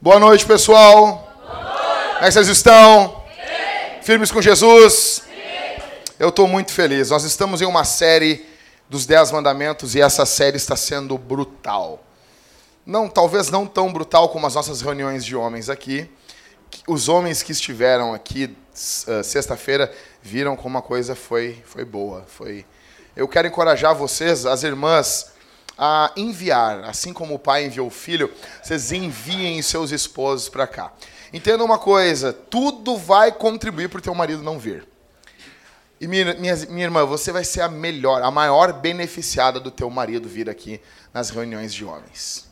Boa noite, pessoal. Boa noite. Como é que vocês estão? Sim. Firmes com Jesus? Sim. Eu estou muito feliz. Nós estamos em uma série dos Dez Mandamentos e essa série está sendo brutal. Não, talvez não tão brutal como as nossas reuniões de homens aqui. Os homens que estiveram aqui uh, sexta-feira viram como a coisa foi, foi boa. Foi. Eu quero encorajar vocês, as irmãs, a enviar, assim como o pai enviou o filho, vocês enviem seus esposos para cá. Entenda uma coisa, tudo vai contribuir para o teu marido não vir. E minha, minha, minha irmã, você vai ser a melhor, a maior beneficiada do teu marido vir aqui nas reuniões de homens.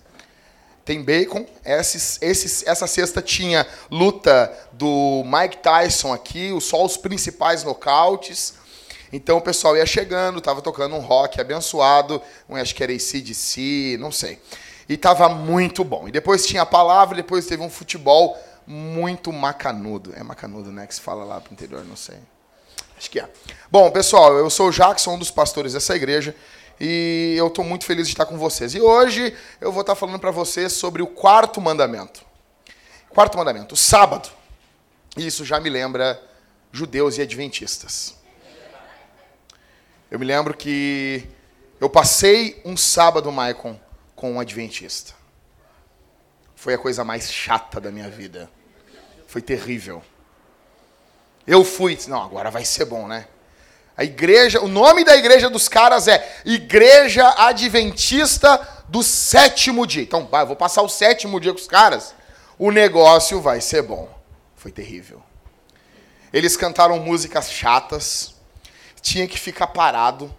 Tem bacon. Esses, esses, essa sexta tinha luta do Mike Tyson aqui, só os principais nocautes. Então o pessoal ia chegando, estava tocando um rock abençoado, um, acho que era ACDC, não sei. E estava muito bom. E depois tinha a palavra, depois teve um futebol muito macanudo. É macanudo, né? Que se fala lá pro interior, não sei. Acho que é. Bom, pessoal, eu sou o Jackson, um dos pastores dessa igreja, e eu estou muito feliz de estar com vocês. E hoje eu vou estar falando para vocês sobre o quarto mandamento. Quarto mandamento, o sábado. E isso já me lembra judeus e adventistas. Eu me lembro que eu passei um sábado, Maicon, com um adventista. Foi a coisa mais chata da minha vida. Foi terrível. Eu fui, não, agora vai ser bom, né? A igreja, o nome da igreja dos caras é Igreja Adventista do Sétimo Dia. Então, vai, vou passar o sétimo dia com os caras. O negócio vai ser bom. Foi terrível. Eles cantaram músicas chatas tinha que ficar parado,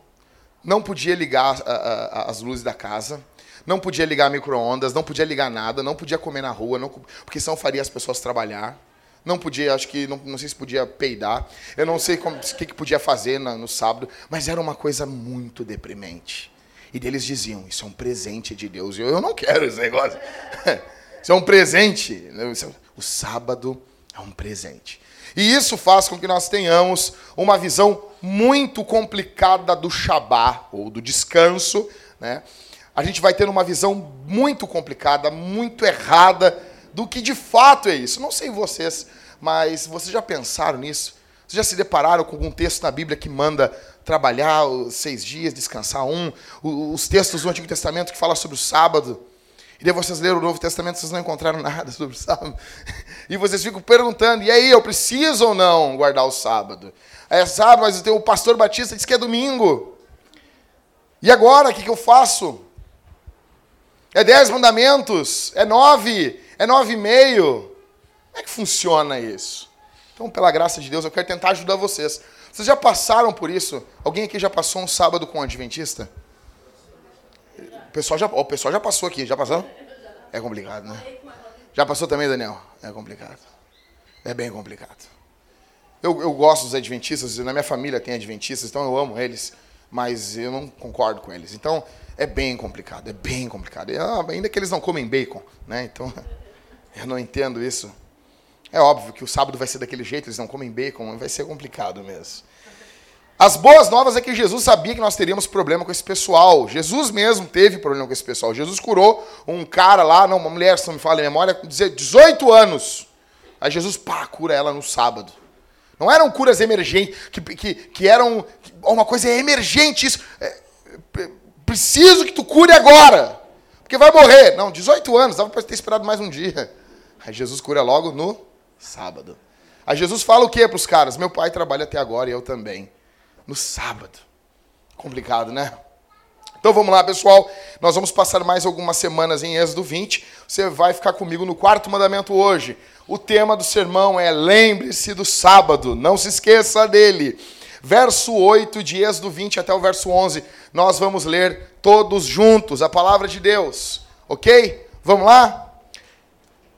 não podia ligar a, a, as luzes da casa, não podia ligar micro-ondas, não podia ligar nada, não podia comer na rua, não, porque senão faria as pessoas trabalhar. Não podia, acho que, não, não sei se podia peidar. Eu não sei o que, que podia fazer na, no sábado, mas era uma coisa muito deprimente. E deles diziam: Isso é um presente de Deus. Eu, eu não quero esse negócio. Isso é um presente. É o sábado é um presente. E isso faz com que nós tenhamos uma visão muito complicada do Shabá, ou do descanso. Né? A gente vai ter uma visão muito complicada, muito errada do que de fato é isso. Não sei vocês, mas vocês já pensaram nisso? Vocês já se depararam com algum texto na Bíblia que manda trabalhar seis dias, descansar um? Os textos do Antigo Testamento que falam sobre o sábado? E daí vocês leram o Novo Testamento, vocês não encontraram nada sobre o sábado. E vocês ficam perguntando, e aí, eu preciso ou não guardar o sábado? É sábado, mas o pastor Batista disse que é domingo. E agora, o que, que eu faço? É dez mandamentos? É nove? É nove e meio? Como é que funciona isso? Então, pela graça de Deus, eu quero tentar ajudar vocês. Vocês já passaram por isso? Alguém aqui já passou um sábado com um adventista? pessoal já, o pessoal já passou aqui, já passou? É complicado, né? Já passou também, Daniel? É complicado. É bem complicado. Eu, eu gosto dos adventistas, na minha família tem adventistas, então eu amo eles, mas eu não concordo com eles. Então, é bem complicado, é bem complicado. Ah, ainda que eles não comem bacon, né? Então, eu não entendo isso. É óbvio que o sábado vai ser daquele jeito, eles não comem bacon, vai ser complicado mesmo. As boas novas é que Jesus sabia que nós teríamos problema com esse pessoal. Jesus mesmo teve problema com esse pessoal. Jesus curou um cara lá, não, uma mulher, se não me fala em memória, 18 anos. Aí Jesus, pá, cura ela no sábado. Não eram curas emergentes, que, que, que eram uma coisa emergente, isso. É, preciso que tu cure agora, porque vai morrer. Não, 18 anos, dava para ter esperado mais um dia. Aí Jesus cura logo no sábado. Aí Jesus fala o que para os caras? Meu pai trabalha até agora e eu também no sábado. Complicado, né? Então vamos lá, pessoal. Nós vamos passar mais algumas semanas em Êxodo 20. Você vai ficar comigo no quarto mandamento hoje. O tema do sermão é Lembre-se do sábado, não se esqueça dele. Verso 8 de Êxodo 20 até o verso 11. Nós vamos ler todos juntos a palavra de Deus. Ok? Vamos lá?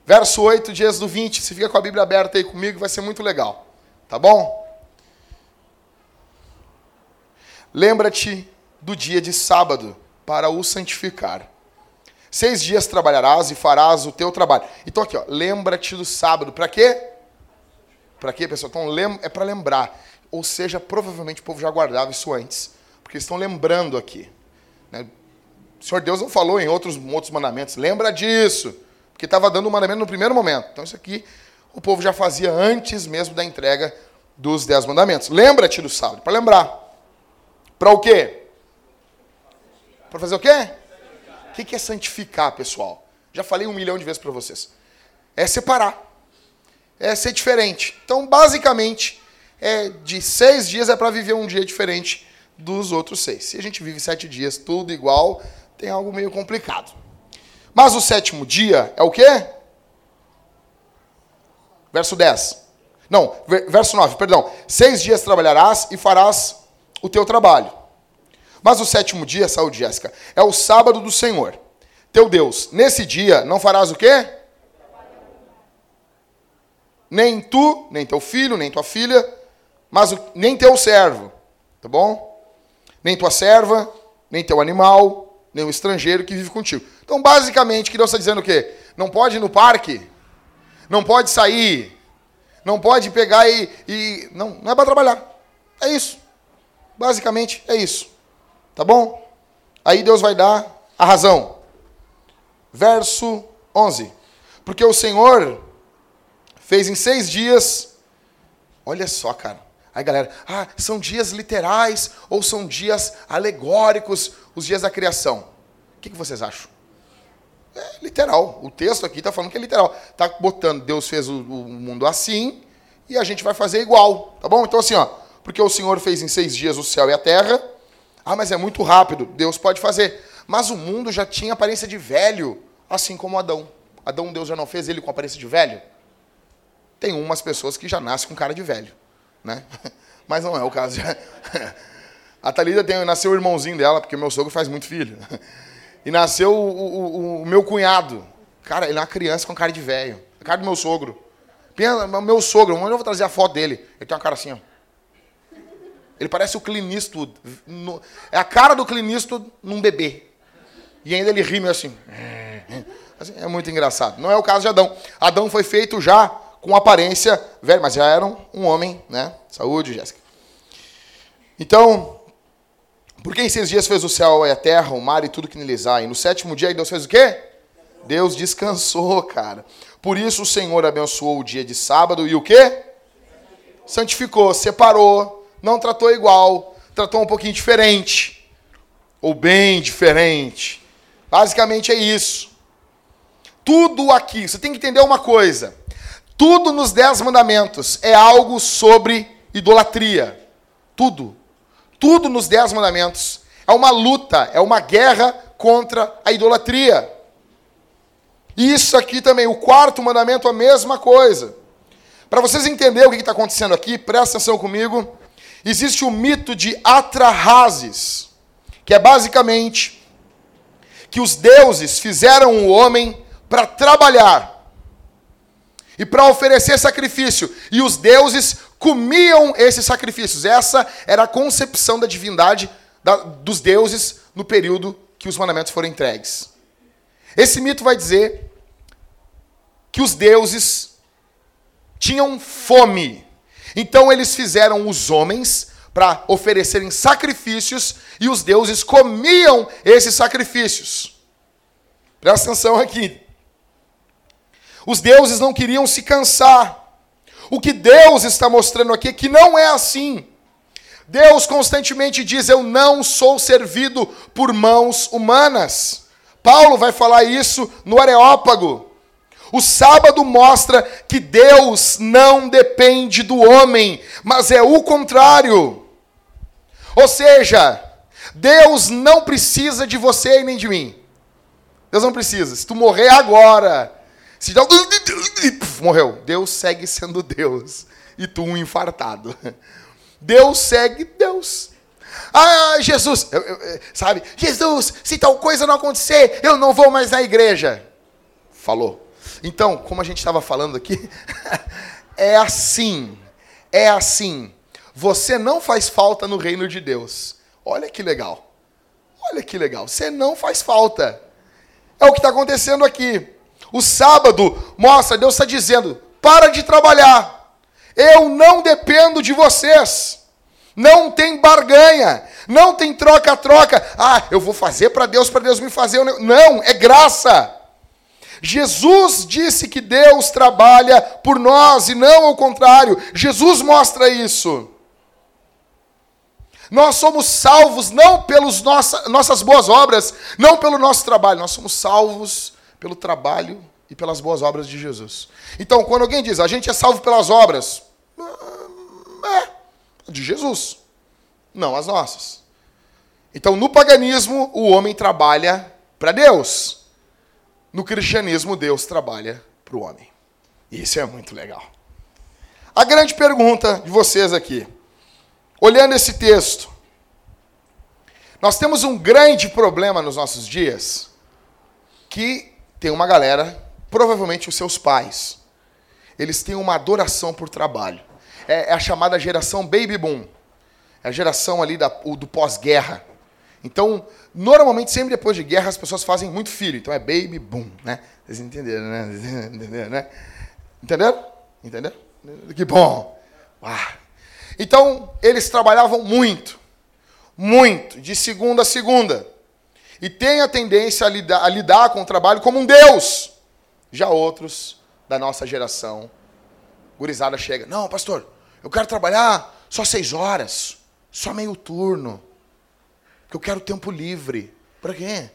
Verso 8 de Êxodo 20. Se fica com a Bíblia aberta aí comigo, vai ser muito legal. Tá bom? Lembra-te do dia de sábado para o santificar. Seis dias trabalharás e farás o teu trabalho. Então aqui, ó, lembra-te do sábado. Para quê? Para quê, pessoal? Então é para lembrar. Ou seja, provavelmente o povo já guardava isso antes, porque estão lembrando aqui. Né? O Senhor Deus não falou em outros, outros mandamentos, lembra disso, porque estava dando o mandamento no primeiro momento. Então isso aqui o povo já fazia antes mesmo da entrega dos dez mandamentos. Lembra-te do sábado, para lembrar. Para o quê? Para fazer o quê? O que é santificar, pessoal? Já falei um milhão de vezes para vocês. É separar. É ser diferente. Então, basicamente, é de seis dias é para viver um dia diferente dos outros seis. Se a gente vive sete dias tudo igual, tem algo meio complicado. Mas o sétimo dia é o quê? Verso 10. Não, verso 9, perdão. Seis dias trabalharás e farás o teu trabalho. Mas o sétimo dia, saúde, Jéssica, é o sábado do Senhor, teu Deus. Nesse dia não farás o quê? Nem tu, nem teu filho, nem tua filha, mas o, nem teu servo, tá bom? Nem tua serva, nem teu animal, nem o estrangeiro que vive contigo. Então, basicamente, que Deus está dizendo o quê? Não pode ir no parque, não pode sair, não pode pegar e. e não, não é para trabalhar. É isso. Basicamente é isso. Tá bom? Aí Deus vai dar a razão. Verso 11. Porque o Senhor fez em seis dias. Olha só, cara. Aí, galera, ah, são dias literais ou são dias alegóricos os dias da criação? O que, que vocês acham? É literal. O texto aqui está falando que é literal. Está botando, Deus fez o, o mundo assim e a gente vai fazer igual. Tá bom? Então, assim, ó porque o Senhor fez em seis dias o céu e a terra. Ah, mas é muito rápido. Deus pode fazer. Mas o mundo já tinha aparência de velho, assim como Adão. Adão, Deus já não fez ele com aparência de velho? Tem umas pessoas que já nascem com cara de velho, né? Mas não é o caso. A Thalida tem, nasceu o irmãozinho dela, porque meu sogro faz muito filho. E nasceu o, o, o meu cunhado. Cara, ele é uma criança com cara de velho. Cara do meu sogro. Meu sogro, onde eu vou trazer a foto dele? Ele tem uma cara assim, ó. Ele parece o Clint Eastwood. É a cara do Clint Eastwood num bebê. E ainda ele ri meio assim. assim. É muito engraçado. Não é o caso de Adão. Adão foi feito já com aparência velha, mas já era um homem, né? Saúde, Jéssica. Então, porque em seis dias fez o céu e a terra, o mar e tudo que neles há. E no sétimo dia Deus fez o quê? Deus descansou, cara. Por isso o Senhor abençoou o dia de sábado e o quê? Santificou, separou, não tratou igual, tratou um pouquinho diferente. Ou bem diferente. Basicamente é isso. Tudo aqui, você tem que entender uma coisa. Tudo nos Dez Mandamentos é algo sobre idolatria. Tudo. Tudo nos Dez Mandamentos é uma luta, é uma guerra contra a idolatria. Isso aqui também, o quarto mandamento, a mesma coisa. Para vocês entenderem o que está acontecendo aqui, presta atenção comigo existe o mito de Atrahasis, que é basicamente que os deuses fizeram o homem para trabalhar e para oferecer sacrifício, e os deuses comiam esses sacrifícios. Essa era a concepção da divindade da, dos deuses no período que os mandamentos foram entregues. Esse mito vai dizer que os deuses tinham fome então eles fizeram os homens para oferecerem sacrifícios e os deuses comiam esses sacrifícios. Presta atenção aqui. Os deuses não queriam se cansar. O que Deus está mostrando aqui é que não é assim. Deus constantemente diz: Eu não sou servido por mãos humanas. Paulo vai falar isso no Areópago. O sábado mostra que Deus não depende do homem, mas é o contrário. Ou seja, Deus não precisa de você e nem de mim. Deus não precisa. Se tu morrer agora, se morreu. Deus segue sendo Deus e tu um infartado. Deus segue Deus. Ah, Jesus, eu, eu, sabe? Jesus, se tal coisa não acontecer, eu não vou mais na igreja. Falou. Então, como a gente estava falando aqui, é assim. É assim. Você não faz falta no reino de Deus. Olha que legal. Olha que legal. Você não faz falta. É o que está acontecendo aqui. O sábado mostra, Deus está dizendo: para de trabalhar. Eu não dependo de vocês. Não tem barganha, não tem troca-troca. Ah, eu vou fazer para Deus, para Deus me fazer. Não, é graça. Jesus disse que Deus trabalha por nós e não ao contrário. Jesus mostra isso. Nós somos salvos não pelas nossa, nossas boas obras, não pelo nosso trabalho, nós somos salvos pelo trabalho e pelas boas obras de Jesus. Então, quando alguém diz, a gente é salvo pelas obras, é de Jesus, não as nossas. Então, no paganismo, o homem trabalha para Deus. No cristianismo, Deus trabalha para o homem. Isso é muito legal. A grande pergunta de vocês aqui, olhando esse texto, nós temos um grande problema nos nossos dias, que tem uma galera, provavelmente os seus pais, eles têm uma adoração por trabalho. É, é a chamada geração baby boom. É a geração ali da, do pós-guerra. Então, normalmente, sempre depois de guerra, as pessoas fazem muito filho. Então é baby boom, né? Vocês entenderam, né? Entenderam, né? Entenderam? Entenderam? Que bom. Ah. Então, eles trabalhavam muito. Muito. De segunda a segunda. E tem a tendência a lidar, a lidar com o trabalho como um Deus. Já outros da nossa geração, gurizada chega, não, pastor, eu quero trabalhar só seis horas, só meio turno, porque eu quero tempo livre. Para quê?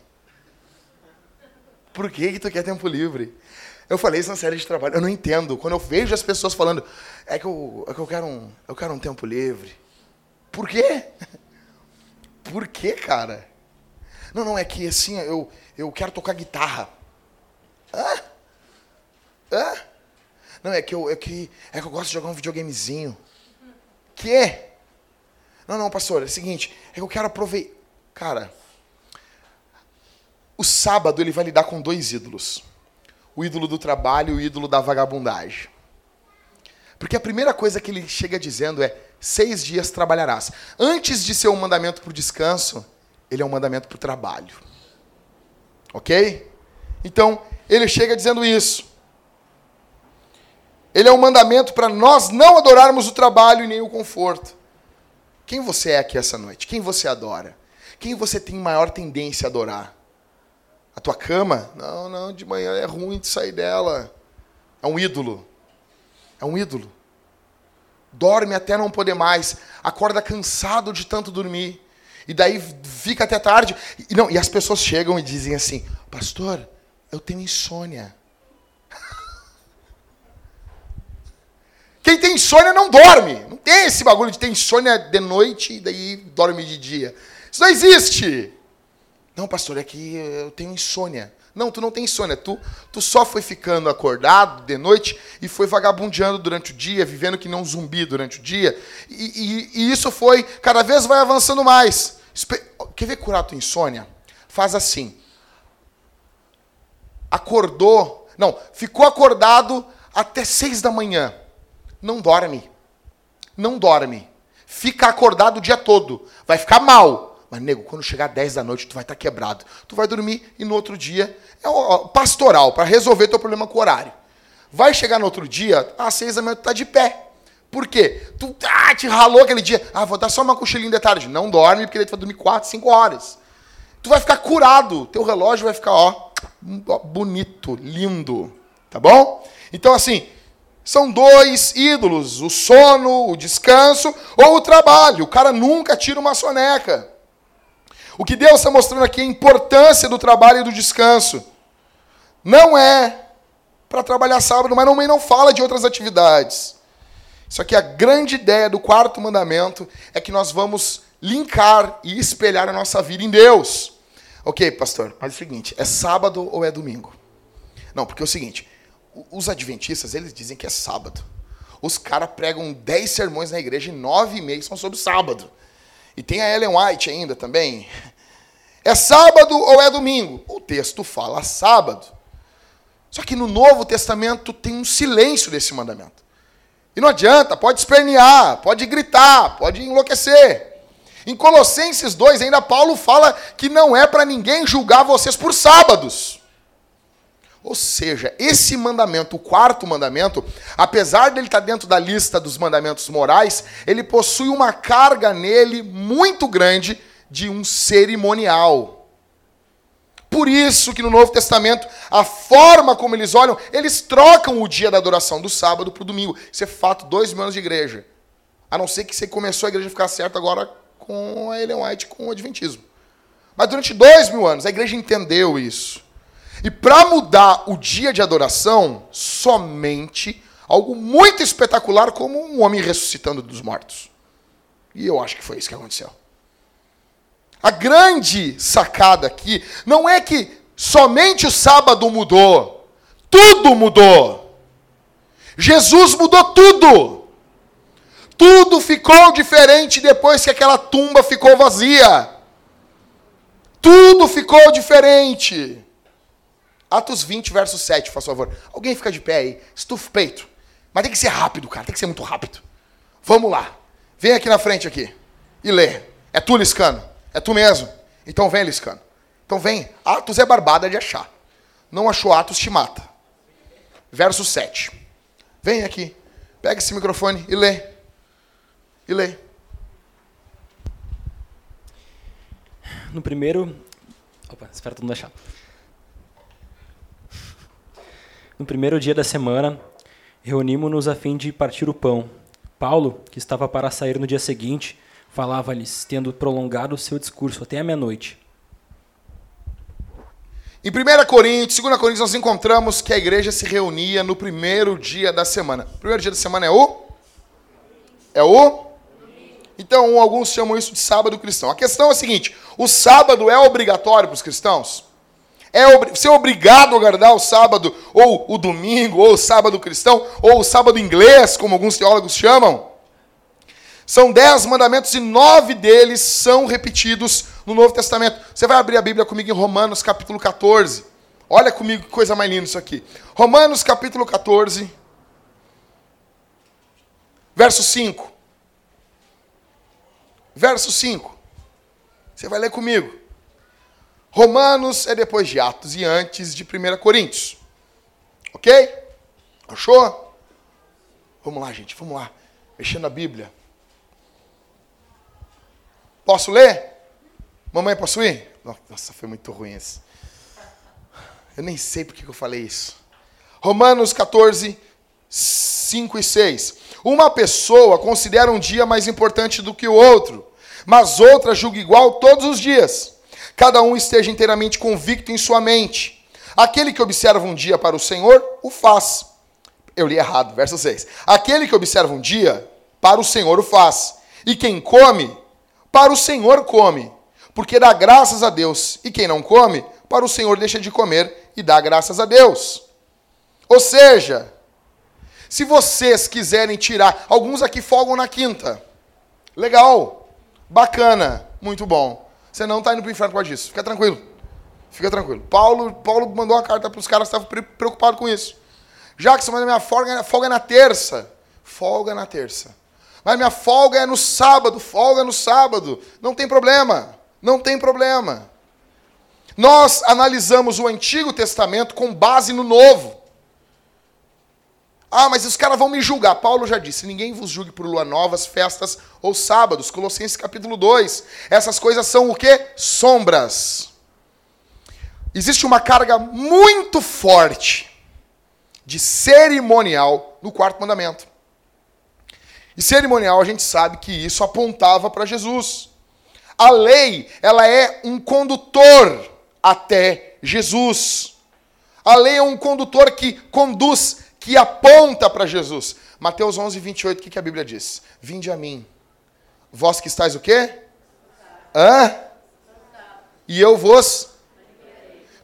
Por que, que tu quer tempo livre? Eu falei isso na série de trabalho, eu não entendo. Quando eu vejo as pessoas falando, é que eu, é que eu, quero, um, eu quero um tempo livre. Por quê? Por quê, cara? Não, não, é que assim, eu, eu quero tocar guitarra. Hã? Hã? Não, é que eu, é que, é que eu gosto de jogar um videogamezinho. Que? Não, não, pastor, é o seguinte, é que eu quero aproveitar. Cara, o sábado ele vai lidar com dois ídolos: o ídolo do trabalho e o ídolo da vagabundagem. Porque a primeira coisa que ele chega dizendo é: seis dias trabalharás. Antes de ser um mandamento para o descanso, ele é um mandamento para o trabalho. Ok? Então, ele chega dizendo isso. Ele é um mandamento para nós não adorarmos o trabalho e nem o conforto. Quem você é aqui essa noite? Quem você adora? Quem você tem maior tendência a adorar? A tua cama? Não, não, de manhã é ruim de sair dela. É um ídolo. É um ídolo. Dorme até não poder mais. Acorda cansado de tanto dormir. E daí fica até tarde. E, não, e as pessoas chegam e dizem assim: Pastor, eu tenho insônia. Quem tem insônia não dorme. Não tem esse bagulho de ter insônia de noite e daí dorme de dia. Isso não existe. Não, pastor, é que eu tenho insônia. Não, tu não tem insônia. Tu, tu só foi ficando acordado de noite e foi vagabundeando durante o dia, vivendo que nem um zumbi durante o dia. E, e, e isso foi, cada vez vai avançando mais. Quer ver curar a tua insônia? Faz assim. Acordou. Não, ficou acordado até seis da manhã não dorme. Não dorme. Fica acordado o dia todo. Vai ficar mal. Mas, nego, quando chegar 10 da noite, tu vai estar tá quebrado. Tu vai dormir e no outro dia é pastoral para resolver teu problema com o horário. Vai chegar no outro dia, às 6 da manhã tu tá de pé. Por quê? Tu ah, te ralou aquele dia. Ah, vou dar só uma cochilinha de tarde. Não dorme, porque daí tu vai dormir 4, 5 horas. Tu vai ficar curado. Teu relógio vai ficar, ó, bonito, lindo. Tá bom? Então, assim, são dois ídolos: o sono, o descanso ou o trabalho. O cara nunca tira uma soneca. O que Deus está mostrando aqui é a importância do trabalho e do descanso. Não é para trabalhar sábado, mas também não fala de outras atividades. Só que a grande ideia do quarto mandamento é que nós vamos linkar e espelhar a nossa vida em Deus. Ok, pastor, mas é o seguinte: é sábado ou é domingo? Não, porque é o seguinte: os adventistas, eles dizem que é sábado. Os caras pregam 10 sermões na igreja e 9 e meio são sobre sábado. E tem a Ellen White ainda também. É sábado ou é domingo? O texto fala sábado. Só que no Novo Testamento tem um silêncio desse mandamento. E não adianta, pode espernear, pode gritar, pode enlouquecer. Em Colossenses 2, ainda Paulo fala que não é para ninguém julgar vocês por sábados. Ou seja, esse mandamento, o quarto mandamento, apesar dele estar dentro da lista dos mandamentos morais, ele possui uma carga nele muito grande de um cerimonial. Por isso que no Novo Testamento, a forma como eles olham, eles trocam o dia da adoração do sábado para o domingo. Isso é fato, dois mil anos de igreja. A não ser que você começou a igreja a ficar certa agora com a Ellen White, com o Adventismo. Mas durante dois mil anos, a igreja entendeu isso. E para mudar o dia de adoração, somente algo muito espetacular, como um homem ressuscitando dos mortos. E eu acho que foi isso que aconteceu. A grande sacada aqui não é que somente o sábado mudou, tudo mudou. Jesus mudou tudo. Tudo ficou diferente depois que aquela tumba ficou vazia. Tudo ficou diferente. Atos 20, verso 7, por favor. Alguém fica de pé aí, estufa o peito. Mas tem que ser rápido, cara, tem que ser muito rápido. Vamos lá. Vem aqui na frente aqui e lê. É tu, Liscano? É tu mesmo? Então vem, Liscano. Então vem. Atos é barbada de achar. Não achou Atos, te mata. Verso 7. Vem aqui. Pega esse microfone e lê. E lê. No primeiro. Opa, espera todo mundo achar. No primeiro dia da semana, reunimos-nos a fim de partir o pão. Paulo, que estava para sair no dia seguinte, falava-lhes, tendo prolongado o seu discurso até a meia-noite. Em 1 Coríntios, 2 Coríntios, nós encontramos que a igreja se reunia no primeiro dia da semana. O primeiro dia da semana é o? É o? Então, alguns chamam isso de sábado cristão. A questão é a seguinte: o sábado é obrigatório para os cristãos? É ser é obrigado a guardar o sábado, ou o domingo, ou o sábado cristão, ou o sábado inglês, como alguns teólogos chamam. São dez mandamentos e nove deles são repetidos no Novo Testamento. Você vai abrir a Bíblia comigo em Romanos capítulo 14. Olha comigo que coisa mais linda isso aqui. Romanos capítulo 14, verso 5. Verso 5. Você vai ler comigo. Romanos é depois de Atos e antes de 1 Coríntios. Ok? Achou? Vamos lá, gente, vamos lá. Mexendo na Bíblia. Posso ler? Mamãe, posso ir? Nossa, foi muito ruim isso. Eu nem sei por que eu falei isso. Romanos 14, 5 e 6. Uma pessoa considera um dia mais importante do que o outro, mas outra julga igual todos os dias cada um esteja inteiramente convicto em sua mente. Aquele que observa um dia para o Senhor, o faz. Eu li errado, verso 6. Aquele que observa um dia, para o Senhor o faz. E quem come, para o Senhor come, porque dá graças a Deus. E quem não come, para o Senhor deixa de comer e dá graças a Deus. Ou seja, se vocês quiserem tirar, alguns aqui folgam na quinta. Legal, bacana, muito bom. Você não está indo para o inferno por causa. Fica tranquilo. Fica tranquilo. Paulo, Paulo mandou uma carta para os caras que estavam preocupados com isso. Jackson, mas a minha folga, folga é na terça. Folga na terça. Mas minha folga é no sábado. Folga no sábado. Não tem problema. Não tem problema. Nós analisamos o Antigo Testamento com base no Novo. Ah, mas os caras vão me julgar. Paulo já disse: ninguém vos julgue por lua novas, festas ou sábados. Colossenses capítulo 2. Essas coisas são o que? Sombras. Existe uma carga muito forte de cerimonial no quarto mandamento. E cerimonial a gente sabe que isso apontava para Jesus. A lei, ela é um condutor até Jesus. A lei é um condutor que conduz que aponta para Jesus. Mateus 11, 28, o que, que a Bíblia diz? Vinde a mim. Vós que estáis o quê? Hã? E eu vos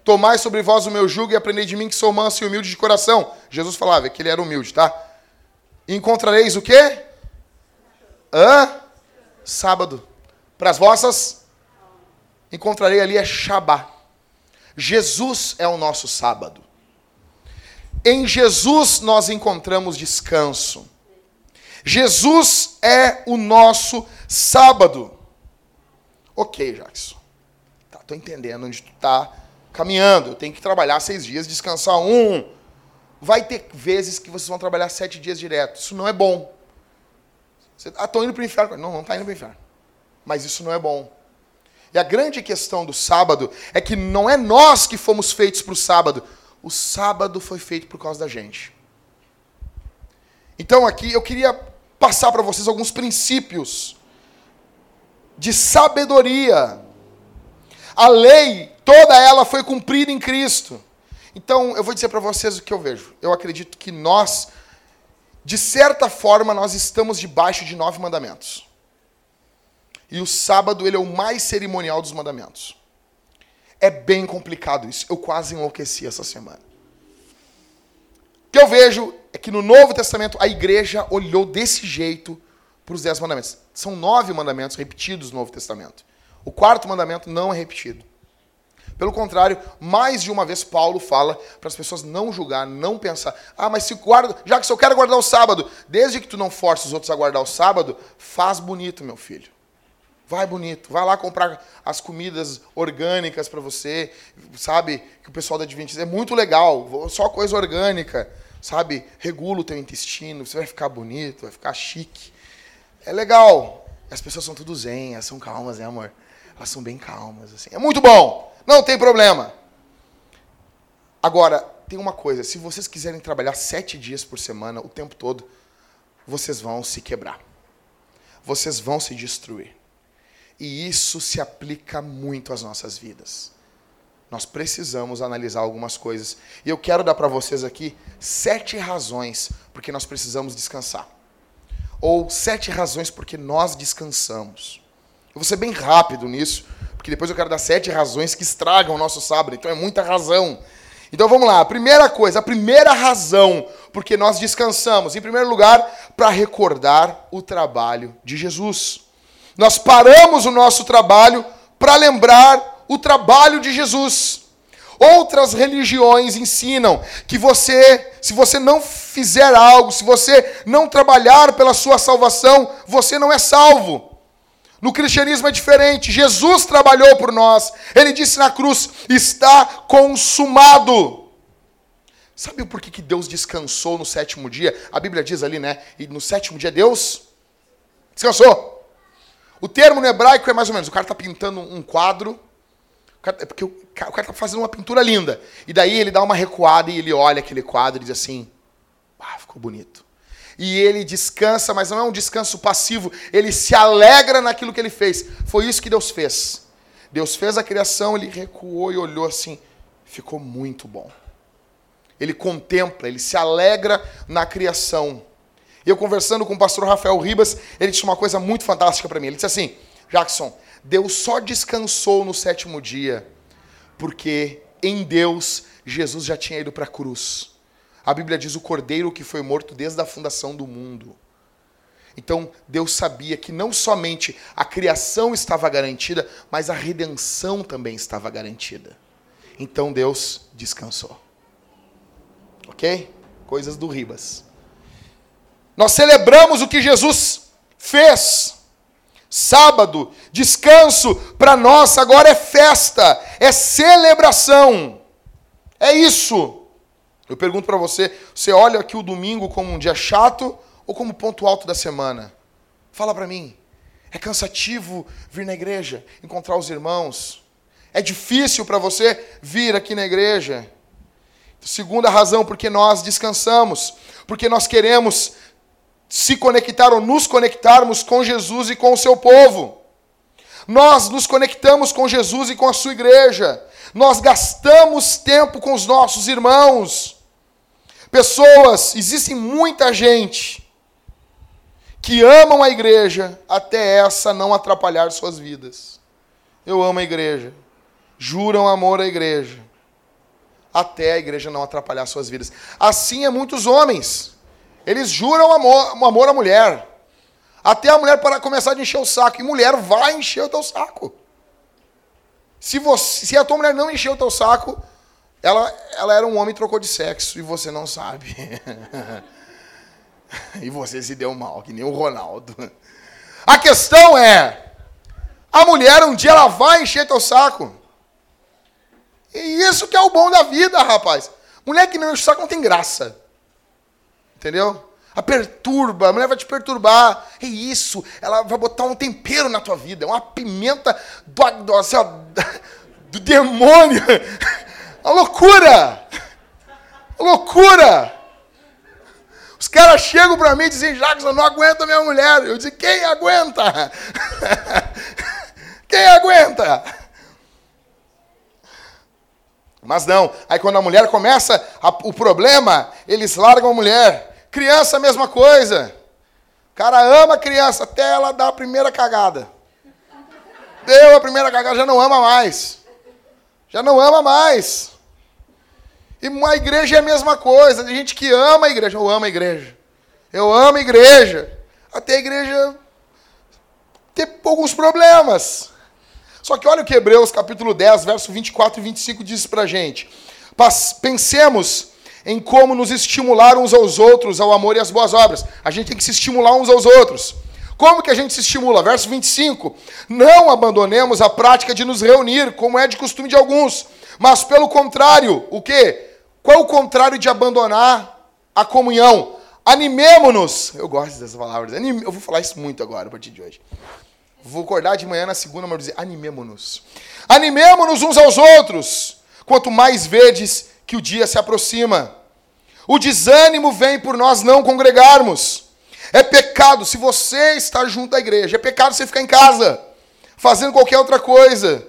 tomai sobre vós o meu jugo e aprendei de mim que sou manso e humilde de coração. Jesus falava que ele era humilde, tá? Encontrareis o quê? Hã? Sábado. Para as vossas? Encontrarei ali é Shabá. Jesus é o nosso sábado. Em Jesus nós encontramos descanso. Jesus é o nosso sábado. Ok, Jackson. Tá, tô entendendo onde tu tá caminhando. Eu tenho que trabalhar seis dias, descansar um. Vai ter vezes que vocês vão trabalhar sete dias direto. Isso não é bom. Você, ah, estou indo para o inferno. Não, não está indo para o inferno. Mas isso não é bom. E a grande questão do sábado é que não é nós que fomos feitos para o sábado. O sábado foi feito por causa da gente. Então aqui eu queria passar para vocês alguns princípios de sabedoria. A lei, toda ela foi cumprida em Cristo. Então, eu vou dizer para vocês o que eu vejo. Eu acredito que nós, de certa forma, nós estamos debaixo de nove mandamentos. E o sábado, ele é o mais cerimonial dos mandamentos. É bem complicado isso. Eu quase enlouqueci essa semana. O que eu vejo é que no Novo Testamento a igreja olhou desse jeito para os dez mandamentos. São nove mandamentos repetidos no Novo Testamento. O quarto mandamento não é repetido. Pelo contrário, mais de uma vez Paulo fala para as pessoas não julgar, não pensar. Ah, mas se guarda, já que se eu quero guardar o sábado, desde que tu não force os outros a guardar o sábado, faz bonito, meu filho. Vai bonito, vai lá comprar as comidas orgânicas para você, sabe? Que o pessoal da Adventista é muito legal, só coisa orgânica sabe, regula o teu intestino, você vai ficar bonito, vai ficar chique. É legal. As pessoas são tudo zen, elas são calmas, né, amor? Elas são bem calmas, assim. É muito bom. Não tem problema. Agora, tem uma coisa. Se vocês quiserem trabalhar sete dias por semana, o tempo todo, vocês vão se quebrar. Vocês vão se destruir. E isso se aplica muito às nossas vidas. Nós precisamos analisar algumas coisas. E eu quero dar para vocês aqui sete razões porque nós precisamos descansar. Ou sete razões porque nós descansamos. Eu vou ser bem rápido nisso, porque depois eu quero dar sete razões que estragam o nosso sábado. Então é muita razão. Então vamos lá. A primeira coisa, a primeira razão porque nós descansamos, em primeiro lugar, para recordar o trabalho de Jesus. Nós paramos o nosso trabalho para lembrar o trabalho de Jesus. Outras religiões ensinam que você, se você não fizer algo, se você não trabalhar pela sua salvação, você não é salvo. No cristianismo é diferente. Jesus trabalhou por nós. Ele disse na cruz: está consumado. Sabe por que Deus descansou no sétimo dia? A Bíblia diz ali, né? E no sétimo dia Deus descansou. O termo no hebraico é mais ou menos: o cara está pintando um quadro é porque o cara, está fazendo uma pintura linda. E daí ele dá uma recuada e ele olha aquele quadro e diz assim: Ah, ficou bonito. E ele descansa, mas não é um descanso passivo, ele se alegra naquilo que ele fez. Foi isso que Deus fez. Deus fez a criação, ele recuou e olhou assim: ficou muito bom. Ele contempla, ele se alegra na criação. E eu conversando com o pastor Rafael Ribas, ele disse uma coisa muito fantástica para mim. Ele disse assim: Jackson, Deus só descansou no sétimo dia, porque em Deus Jesus já tinha ido para a cruz. A Bíblia diz o cordeiro que foi morto desde a fundação do mundo. Então, Deus sabia que não somente a criação estava garantida, mas a redenção também estava garantida. Então, Deus descansou. Ok? Coisas do Ribas. Nós celebramos o que Jesus fez. Sábado, descanso, para nós agora é festa, é celebração. É isso. Eu pergunto para você: você olha aqui o domingo como um dia chato ou como ponto alto da semana? Fala para mim. É cansativo vir na igreja, encontrar os irmãos? É difícil para você vir aqui na igreja? Segunda razão, porque nós descansamos, porque nós queremos se conectar ou nos conectarmos com Jesus e com o seu povo. Nós nos conectamos com Jesus e com a sua igreja. Nós gastamos tempo com os nossos irmãos. Pessoas, existe muita gente que amam a igreja até essa não atrapalhar suas vidas. Eu amo a igreja. Juram amor à igreja. Até a igreja não atrapalhar suas vidas. Assim é muitos homens. Eles juram amor, amor à mulher. Até a mulher para começar a encher o saco. E mulher vai encher o teu saco. Se, você, se a tua mulher não encher o teu saco, ela, ela era um homem e trocou de sexo. E você não sabe. e você se deu mal, que nem o Ronaldo. A questão é: a mulher um dia ela vai encher teu saco. E isso que é o bom da vida, rapaz. Mulher que não enche o saco não tem graça. Entendeu? A perturba, a mulher vai te perturbar. É isso. Ela vai botar um tempero na tua vida. É uma pimenta do, do, assim, ó, do demônio. A loucura. A loucura. Os caras chegam para mim e dizem, Jacques, eu não aguento minha mulher. Eu disse, quem aguenta? quem aguenta? Mas não. Aí quando a mulher começa a, o problema, eles largam a mulher. Criança, mesma coisa. O cara ama a criança até ela dar a primeira cagada. Deu a primeira cagada, já não ama mais. Já não ama mais. E uma igreja é a mesma coisa. Tem gente que ama a igreja. Eu amo a igreja. Eu amo a igreja. Até a igreja ter alguns problemas. Só que olha o que Hebreus capítulo 10, verso 24 e 25 diz pra gente. Pensemos em como nos estimular uns aos outros ao amor e às boas obras. A gente tem que se estimular uns aos outros. Como que a gente se estimula? Verso 25. Não abandonemos a prática de nos reunir, como é de costume de alguns, mas pelo contrário, o quê? Qual é o contrário de abandonar a comunhão? Animemo-nos. Eu gosto dessas palavras. Eu vou falar isso muito agora, a partir de hoje. Vou acordar de manhã na segunda, mas dizer animemo-nos. Animemo-nos uns aos outros. Quanto mais verdes que o dia se aproxima. O desânimo vem por nós não congregarmos. É pecado se você está junto à igreja. É pecado você ficar em casa, fazendo qualquer outra coisa,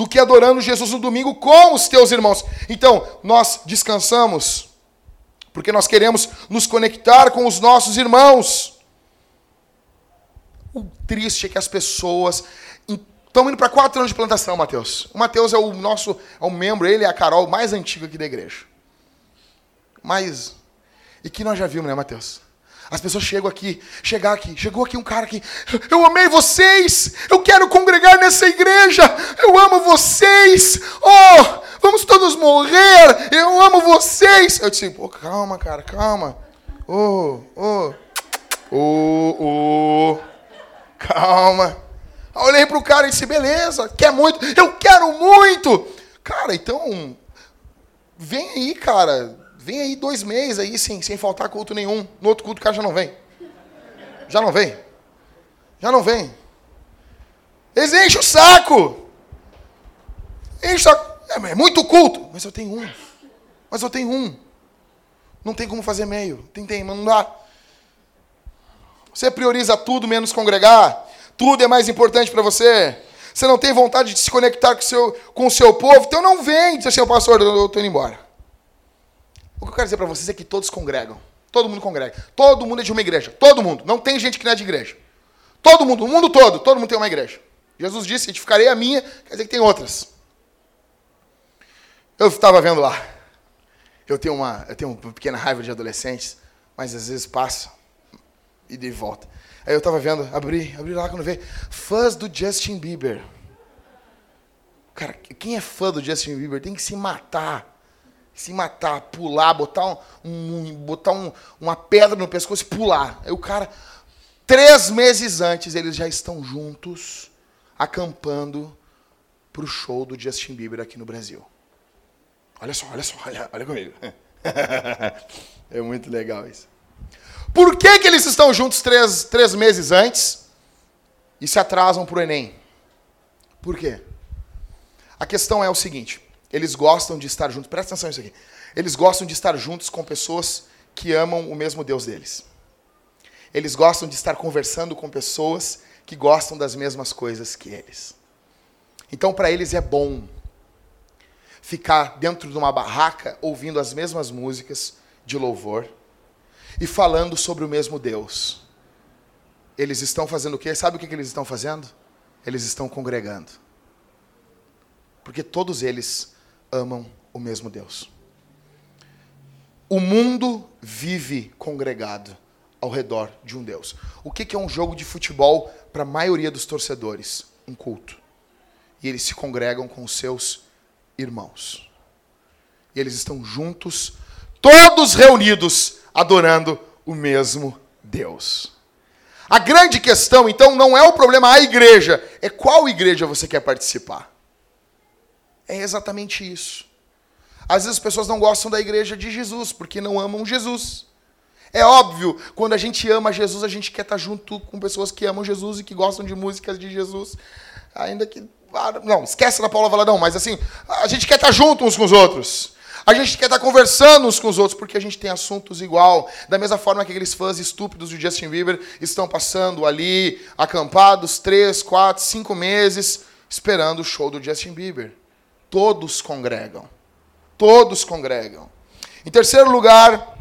do que adorando Jesus no domingo com os teus irmãos. Então, nós descansamos, porque nós queremos nos conectar com os nossos irmãos. O triste é que as pessoas Estamos indo para quatro anos de plantação, Mateus. O Mateus é o nosso, é o membro, ele é a Carol mais antiga aqui da igreja. Mas, e que nós já vimos, né, Mateus? As pessoas chegam aqui, chegar aqui, chegou aqui um cara aqui, eu amei vocês, eu quero congregar nessa igreja, eu amo vocês, oh, vamos todos morrer, eu amo vocês. Eu disse, pô, calma, cara, calma. Oh, oh, oh, oh, calma. Eu olhei para o cara e disse, beleza, quer muito? Eu quero muito! Cara, então, vem aí, cara. Vem aí dois meses aí, sem, sem faltar culto nenhum. No outro culto o cara já não vem. Já não vem. Já não vem. Eles enchem o saco. Enche o saco. É, é muito culto. Mas eu tenho um. Mas eu tenho um. Não tem como fazer meio. Tentei, mas não dá. Você prioriza tudo menos congregar. Tudo é mais importante para você. Você não tem vontade de se conectar com o seu, com o seu povo, então não vem dizer assim, pastor, eu estou indo embora. O que eu quero dizer para vocês é que todos congregam. Todo mundo congrega. Todo mundo é de uma igreja. Todo mundo. Não tem gente que não é de igreja. Todo mundo, o mundo todo, todo mundo tem uma igreja. Jesus disse, edificarei a minha, quer dizer que tem outras. Eu estava vendo lá. Eu tenho uma, eu tenho uma pequena raiva de adolescentes, mas às vezes passa e de volta. Aí eu estava vendo, abri, abri lá quando veio, fãs do Justin Bieber. Cara, quem é fã do Justin Bieber tem que se matar. Se matar, pular, botar, um, um botar um, uma pedra no pescoço e pular. Aí o cara, três meses antes, eles já estão juntos, acampando para o show do Justin Bieber aqui no Brasil. Olha só, olha só, olha, olha comigo. é muito legal isso. Por que, que eles estão juntos três, três meses antes e se atrasam para o Enem? Por quê? A questão é o seguinte: eles gostam de estar juntos, presta atenção nisso aqui. Eles gostam de estar juntos com pessoas que amam o mesmo Deus deles. Eles gostam de estar conversando com pessoas que gostam das mesmas coisas que eles. Então, para eles é bom ficar dentro de uma barraca ouvindo as mesmas músicas de louvor e falando sobre o mesmo Deus. Eles estão fazendo o quê? Sabe o que eles estão fazendo? Eles estão congregando. Porque todos eles amam o mesmo Deus. O mundo vive congregado ao redor de um Deus. O que é um jogo de futebol para a maioria dos torcedores? Um culto. E eles se congregam com os seus irmãos. E eles estão juntos, todos reunidos adorando o mesmo Deus. A grande questão, então, não é o problema a igreja, é qual igreja você quer participar. É exatamente isso. Às vezes as pessoas não gostam da igreja de Jesus porque não amam Jesus. É óbvio, quando a gente ama Jesus, a gente quer estar junto com pessoas que amam Jesus e que gostam de músicas de Jesus. Ainda que. Ah, não, esquece da Paula Valadão, mas assim, a gente quer estar junto uns com os outros. A gente quer estar conversando uns com os outros porque a gente tem assuntos igual. Da mesma forma que aqueles fãs estúpidos do Justin Bieber estão passando ali, acampados, três, quatro, cinco meses, esperando o show do Justin Bieber. Todos congregam. Todos congregam. Em terceiro lugar,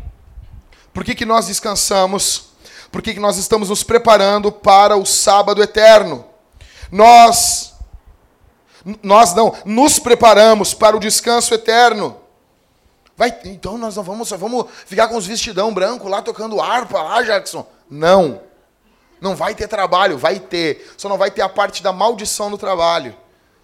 por que, que nós descansamos? Por que, que nós estamos nos preparando para o sábado eterno? Nós, nós não, nos preparamos para o descanso eterno. Vai, então nós não vamos, vamos ficar com os vestidão branco lá tocando harpa lá, Jackson? Não. Não vai ter trabalho, vai ter. Só não vai ter a parte da maldição no trabalho.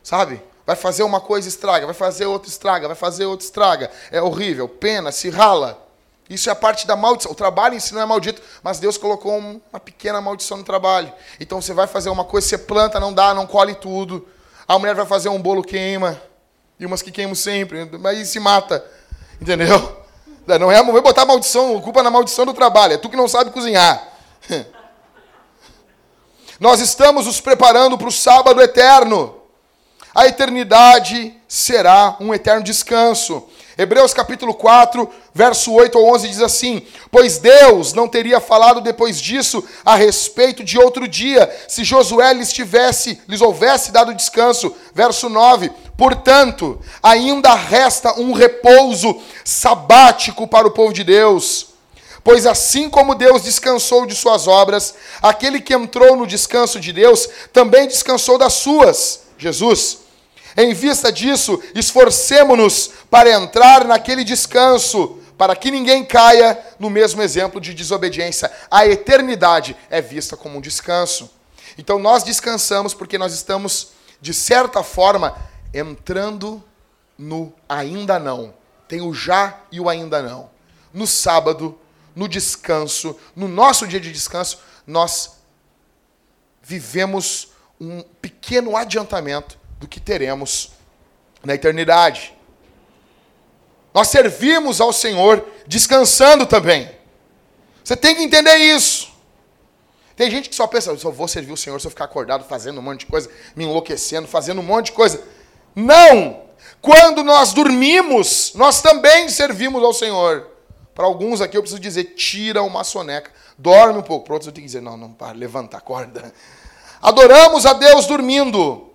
Sabe? Vai fazer uma coisa estraga, vai fazer outra estraga, vai fazer outra estraga. É horrível, pena, se rala. Isso é a parte da maldição. O trabalho em si não é maldito, mas Deus colocou uma pequena maldição no trabalho. Então você vai fazer uma coisa, você planta, não dá, não colhe tudo. A mulher vai fazer um bolo, queima. E umas que queimam sempre, mas se mata. Entendeu? Não é, vai botar maldição, culpa na maldição do trabalho. É tu que não sabe cozinhar. Nós estamos nos preparando para o sábado eterno. A eternidade será um eterno descanso. Hebreus capítulo 4, verso 8 ao 11 diz assim: Pois Deus não teria falado depois disso a respeito de outro dia, se Josué lhes tivesse, lhes houvesse dado descanso. Verso 9: Portanto, ainda resta um repouso sabático para o povo de Deus. Pois assim como Deus descansou de suas obras, aquele que entrou no descanso de Deus também descansou das suas. Jesus. Em vista disso, esforcemo-nos para entrar naquele descanso, para que ninguém caia no mesmo exemplo de desobediência. A eternidade é vista como um descanso. Então nós descansamos porque nós estamos, de certa forma, entrando no ainda não. Tem o já e o ainda não. No sábado, no descanso, no nosso dia de descanso, nós vivemos um pequeno adiantamento do que teremos na eternidade. Nós servimos ao Senhor descansando também. Você tem que entender isso. Tem gente que só pensa, eu só vou servir o Senhor se eu ficar acordado fazendo um monte de coisa, me enlouquecendo, fazendo um monte de coisa. Não! Quando nós dormimos, nós também servimos ao Senhor. Para alguns aqui eu preciso dizer, tira uma soneca. Dorme um pouco. Para outros eu tenho que dizer, não, não, para, levanta, acorda. Adoramos a Deus dormindo.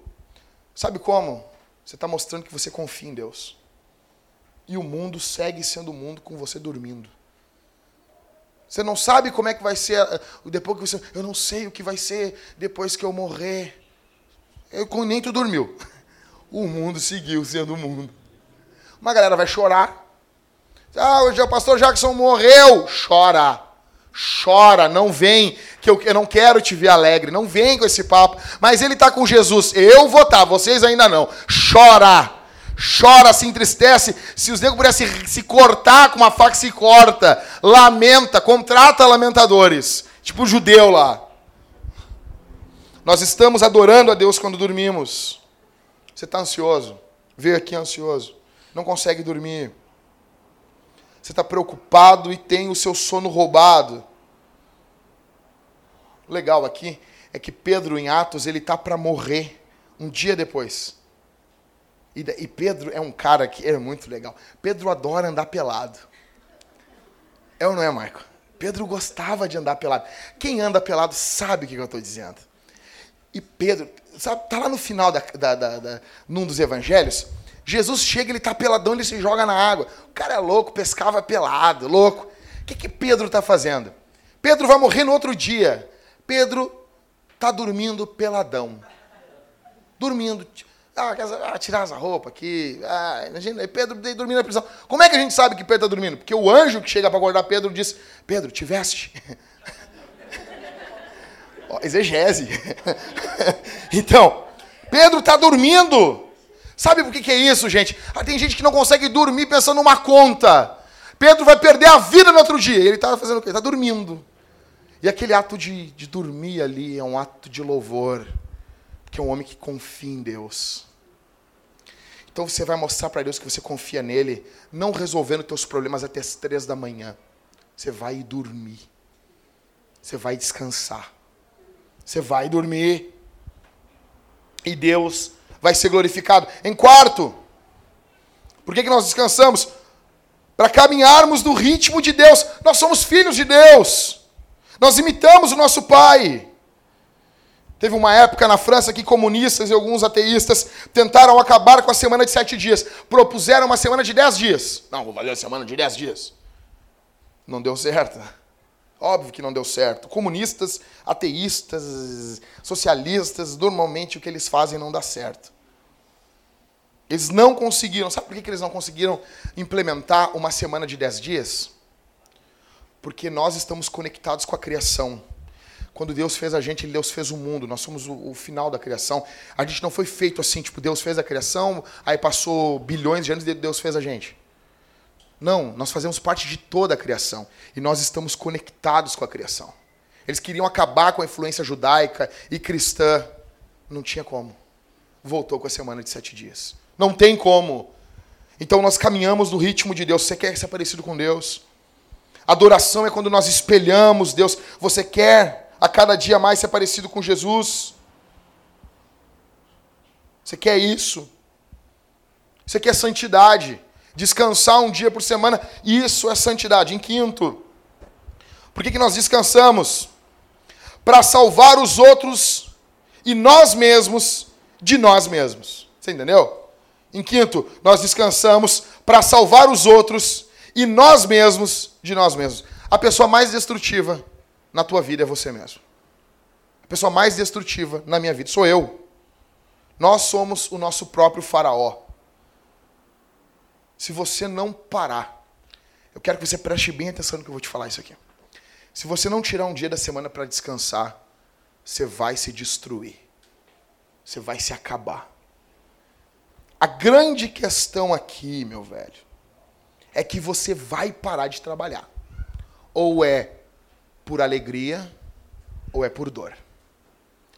Sabe como? Você está mostrando que você confia em Deus. E o mundo segue sendo o mundo com você dormindo. Você não sabe como é que vai ser eh, depois que você. Eu não sei o que vai ser depois que eu morrer. Eu, nem tu dormiu. O mundo seguiu sendo o mundo. Uma galera vai chorar. Ah, o pastor Jackson morreu. Chora. Chora, não vem, que eu, eu não quero te ver alegre, não vem com esse papo. Mas ele está com Jesus, eu vou estar, tá, vocês ainda não. Chora, chora, se entristece. Se os negros pudessem se, cortar com uma faca, se corta. Lamenta, contrata lamentadores. Tipo o judeu lá. Nós estamos adorando a Deus quando dormimos. Você está ansioso? Veio aqui ansioso. Não consegue dormir você está preocupado e tem o seu sono roubado. O legal aqui é que Pedro, em Atos, ele está para morrer um dia depois. E, e, Pedro é um cara que é muito legal. Pedro adora andar pelado. É ou não é, Marco? Pedro gostava de andar pelado. Quem anda pelado sabe o que eu estou dizendo. E Pedro, sabe, tá lá no final da, da, da, da, num dos evangelhos, Jesus chega, ele está peladão, ele se joga na água. O cara é louco, pescava pelado, louco. O que, que Pedro está fazendo? Pedro vai morrer no outro dia. Pedro está dormindo peladão. Dormindo. Ah, ah, tirar essa roupa aqui. Ah, imagina, Pedro dormindo na prisão. Como é que a gente sabe que Pedro está dormindo? Porque o anjo que chega para acordar Pedro diz: Pedro, te veste. exegese. então, Pedro está dormindo. Sabe por que, que é isso, gente? Ah, tem gente que não consegue dormir pensando numa conta. Pedro vai perder a vida no outro dia. Ele está fazendo o quê? Está dormindo. E aquele ato de, de dormir ali é um ato de louvor. Que é um homem que confia em Deus. Então você vai mostrar para Deus que você confia nele, não resolvendo teus problemas até as três da manhã. Você vai dormir. Você vai descansar. Você vai dormir. E Deus vai ser glorificado. Em quarto, por que, que nós descansamos? Para caminharmos no ritmo de Deus. Nós somos filhos de Deus. Nós imitamos o nosso Pai. Teve uma época na França que comunistas e alguns ateístas tentaram acabar com a semana de sete dias. Propuseram uma semana de dez dias. Não, vou fazer a semana de dez dias. Não deu certo. Óbvio que não deu certo. Comunistas, ateístas, socialistas, normalmente o que eles fazem não dá certo. Eles não conseguiram. Sabe por que eles não conseguiram implementar uma semana de dez dias? Porque nós estamos conectados com a criação. Quando Deus fez a gente, Deus fez o mundo. Nós somos o, o, final da criação. A gente não foi feito assim, tipo, Deus fez a criação, aí passou bilhões de anos e Deus fez a gente. Não, nós fazemos parte de toda a criação. E nós estamos conectados com a criação. Eles queriam acabar com a influência judaica e cristã. Não tinha como. Voltou com a semana de sete dias. Não tem como. Então nós caminhamos no ritmo de Deus. Você quer ser parecido com Deus? Adoração é quando nós espelhamos Deus. Você quer a cada dia mais ser parecido com Jesus? Você quer isso? Você quer santidade? Descansar um dia por semana, isso é santidade. Em quinto, por que, que nós descansamos? Para salvar os outros e nós mesmos de nós mesmos. Você entendeu? Em quinto, nós descansamos para salvar os outros e nós mesmos de nós mesmos. A pessoa mais destrutiva na tua vida é você mesmo. A pessoa mais destrutiva na minha vida sou eu. Nós somos o nosso próprio faraó se você não parar, eu quero que você preste bem atenção no que eu vou te falar isso aqui. Se você não tirar um dia da semana para descansar, você vai se destruir. Você vai se acabar. A grande questão aqui, meu velho, é que você vai parar de trabalhar. Ou é por alegria, ou é por dor.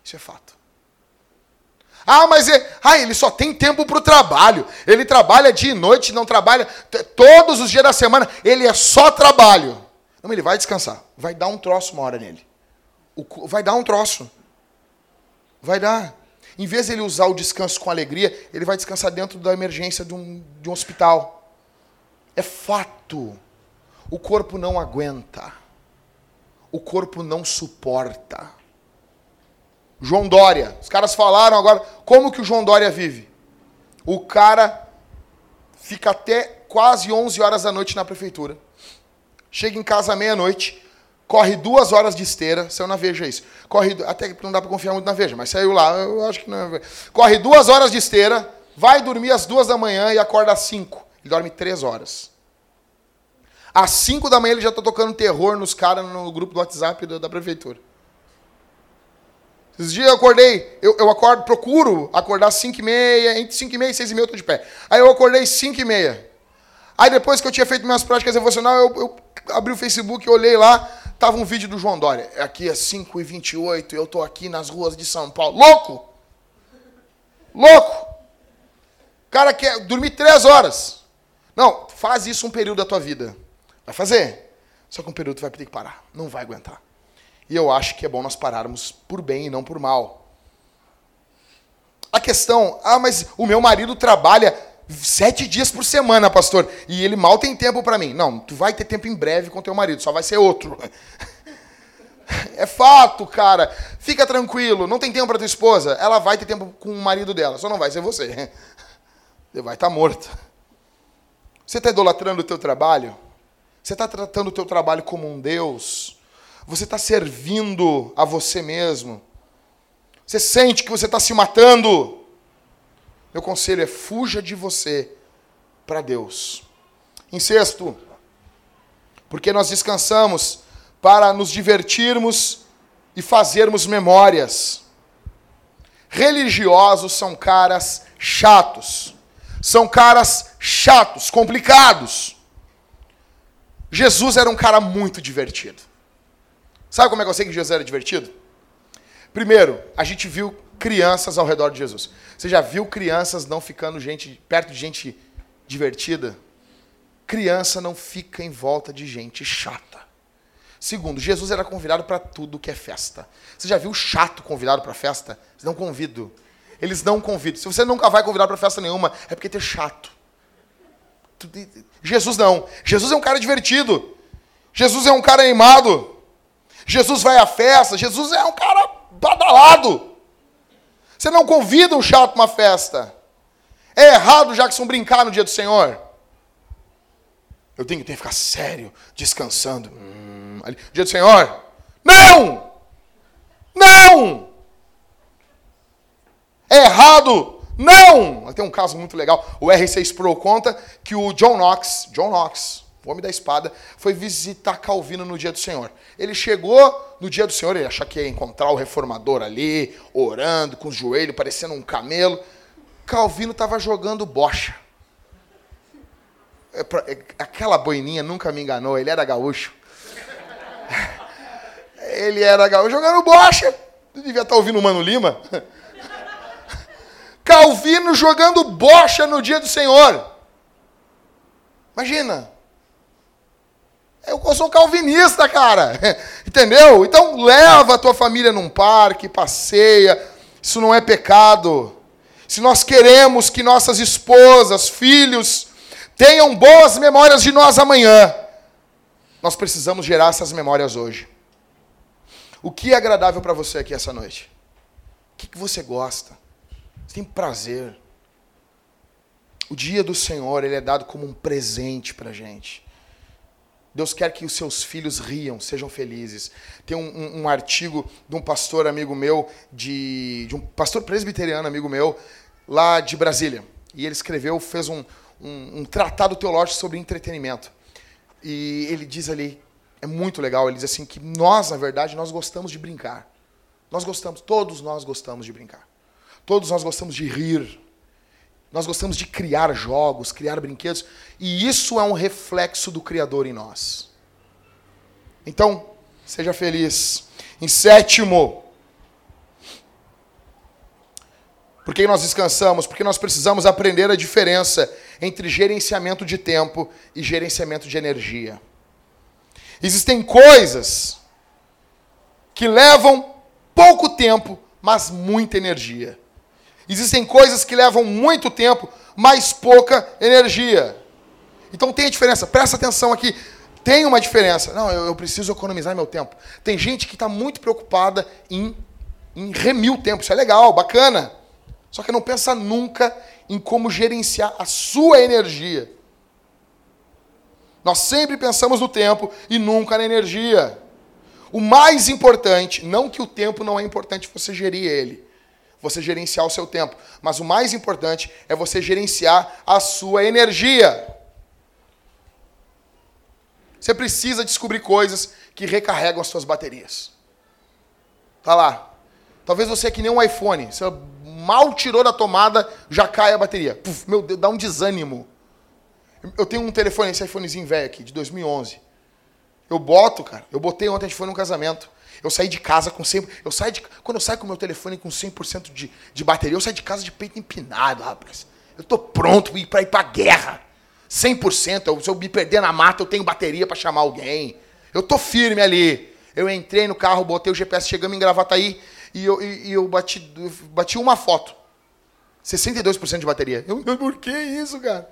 Isso é fato. Ah, mas é, ah, ele só tem tempo para o trabalho. Ele trabalha dia e noite, não trabalha todos os dias da semana. Ele é só trabalho. Não, ele vai descansar. Vai dar um troço uma hora nele. O, vai dar um troço. Vai dar. Em vez de ele usar o descanso com alegria, ele vai descansar dentro da emergência de um, de um hospital. É fato. O corpo não aguenta. O corpo não suporta. João Dória. Os caras falaram agora como que o João Dória vive. O cara fica até quase 11 horas da noite na prefeitura. Chega em casa meia-noite, corre duas horas de esteira, saiu na Veja isso. Corre, até que não dá para confiar muito na Veja, mas saiu lá, eu acho que não é. Corre duas horas de esteira, vai dormir às duas da manhã e acorda às cinco. Ele dorme três horas. Às cinco da manhã ele já está tocando terror nos caras no grupo do WhatsApp da, da prefeitura. Esses dias eu acordei, eu, eu acordo, procuro acordar 5 e meia, entre 5 e meia e 6 e meia eu tô de pé. Aí eu acordei 5 e meia. Aí depois que eu tinha feito minhas práticas devocionais, eu, eu abri o Facebook, olhei lá, tava um vídeo do João Dória. Aqui é 5 e 28 eu tô aqui nas ruas de São Paulo. Louco! Louco! O cara quer dormir 3 horas. Não, faz isso um período da tua vida. Vai fazer. Só que um período tu vai ter que parar. Não vai aguentar. E eu acho que é bom nós pararmos por bem e não por mal. A questão, ah, mas o meu marido trabalha sete dias por semana, pastor, e ele mal tem tempo para mim. Não, tu vai ter tempo em breve com teu marido, só vai ser outro. É fato, cara. Fica tranquilo, não tem tempo para tua esposa. Ela vai ter tempo com o marido dela, só não vai ser você. Você vai estar tá morto. Você está idolatrando o teu trabalho? Você está tratando o teu trabalho como um Deus? Você está servindo a você mesmo. Você sente que você está se matando. Meu conselho é fuja de você para Deus. Em sexto, porque nós descansamos para nos divertirmos e fazermos memórias. Religiosos são caras chatos. São caras chatos, complicados. Jesus era um cara muito divertido. Sabe como é que eu sei que Jesus era divertido? Primeiro, a gente viu crianças ao redor de Jesus. Você já viu crianças não ficando gente perto de gente divertida? Criança não fica em volta de gente chata. Segundo, Jesus era convidado para tudo que é festa. Você já viu chato convidado para festa? Não convido. Eles não convidam. Se você nunca vai convidar para festa nenhuma, é porque é chato. Jesus não. Jesus é um cara divertido. Jesus é um cara animado. Jesus vai à festa. Jesus é um cara badalado. Você não convida um chato para uma festa. É errado, Jackson, brincar no dia do Senhor. Eu tenho, tenho que ficar sério, descansando. Hum, ali, dia do Senhor. Não! Não! É errado! Não! Tem um caso muito legal. O R6 Pro conta que o John Knox, John Knox, o homem da espada, foi visitar Calvino no dia do Senhor. Ele chegou no dia do Senhor, ele achou que ia encontrar o reformador ali, orando, com os joelhos parecendo um camelo. Calvino estava jogando bocha. É é, aquela boininha nunca me enganou, ele era gaúcho. Ele era gaúcho jogando bocha. devia estar ouvindo o Mano Lima. Calvino jogando bocha no dia do Senhor. Imagina. Eu sou calvinista, cara. Entendeu? Então leva a tua família num parque, passeia. Isso não é pecado. Se nós queremos que nossas esposas, filhos, tenham boas memórias de nós amanhã, nós precisamos gerar essas memórias hoje. O que é agradável para você aqui essa noite? O que, que você gosta? Você tem prazer? O dia do Senhor ele é dado como um presente para a gente. Deus quer que os seus filhos riam, sejam felizes. Tem um, um, um artigo de um pastor amigo meu, de, de, um pastor presbiteriano amigo meu, lá de Brasília. E ele escreveu, fez um, um tratado teológico sobre entretenimento. E ele diz ali, é muito legal, ele diz assim que nós, na verdade, nós gostamos de brincar. Nós gostamos, todos nós gostamos de brincar. Todos nós gostamos de rir. Nós gostamos de criar jogos, criar brinquedos, e isso é um reflexo do Criador em nós. Então, seja feliz. Em sétimo, por que nós descansamos? Porque nós precisamos aprender a diferença entre gerenciamento de tempo e gerenciamento de energia. Existem coisas que levam pouco tempo, mas muita energia. Existem coisas que levam muito tempo, mas pouca energia. Então tem a diferença. Presta atenção aqui. Tem uma diferença. Não, eu, eu preciso economizar meu tempo. Tem gente que está muito preocupada em, em remir o tempo. Isso é legal, bacana. Só que não pensa nunca em como gerenciar a sua energia. Nós sempre pensamos no tempo e nunca na energia. O mais importante, não que o tempo não é importante você gerir ele, você gerenciar o seu tempo. Mas o mais importante é você gerenciar a sua energia. Você precisa descobrir coisas que recarregam as suas baterias. Tá lá. Talvez você é que nem um iPhone. Você mal tirou da tomada, já cai a bateria. Puf, meu Deus, dá um desânimo. Eu tenho um telefone, esse iPhonezinho velho aqui, de 2011. Eu boto, cara. Eu botei ontem, a gente foi num casamento. Eu saí de casa com 100%. Eu saio de, quando eu saio com o meu telefone com 100% de, de bateria, eu saio de casa de peito empinado, rapaz. Eu tô pronto para ir para guerra. 100%. Eu, se eu me perder na mata, eu tenho bateria para chamar alguém. Eu tô firme ali. Eu entrei no carro, botei o GPS, chegamos em Gravataí e eu, e, e eu bati, bati uma foto. 62% de bateria. Eu, por que isso, cara?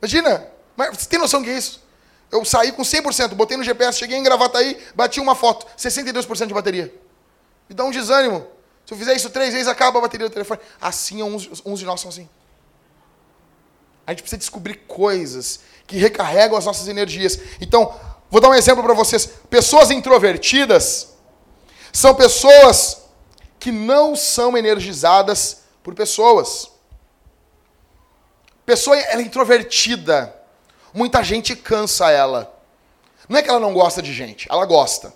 Imagina. Mas você tem noção do que é isso? Eu saí com 100%, botei no GPS, cheguei em Gravataí, bati uma foto, 62% de bateria. Me dá um desânimo. Se eu fizer isso três vezes, acaba a bateria do telefone. Assim, uns, uns de nós são assim. A gente precisa descobrir coisas que recarregam as nossas energias. Então, vou dar um exemplo para vocês. Pessoas introvertidas são pessoas que não são energizadas por pessoas. Pessoa ela é introvertida Muita gente cansa ela. Não é que ela não gosta de gente, ela gosta.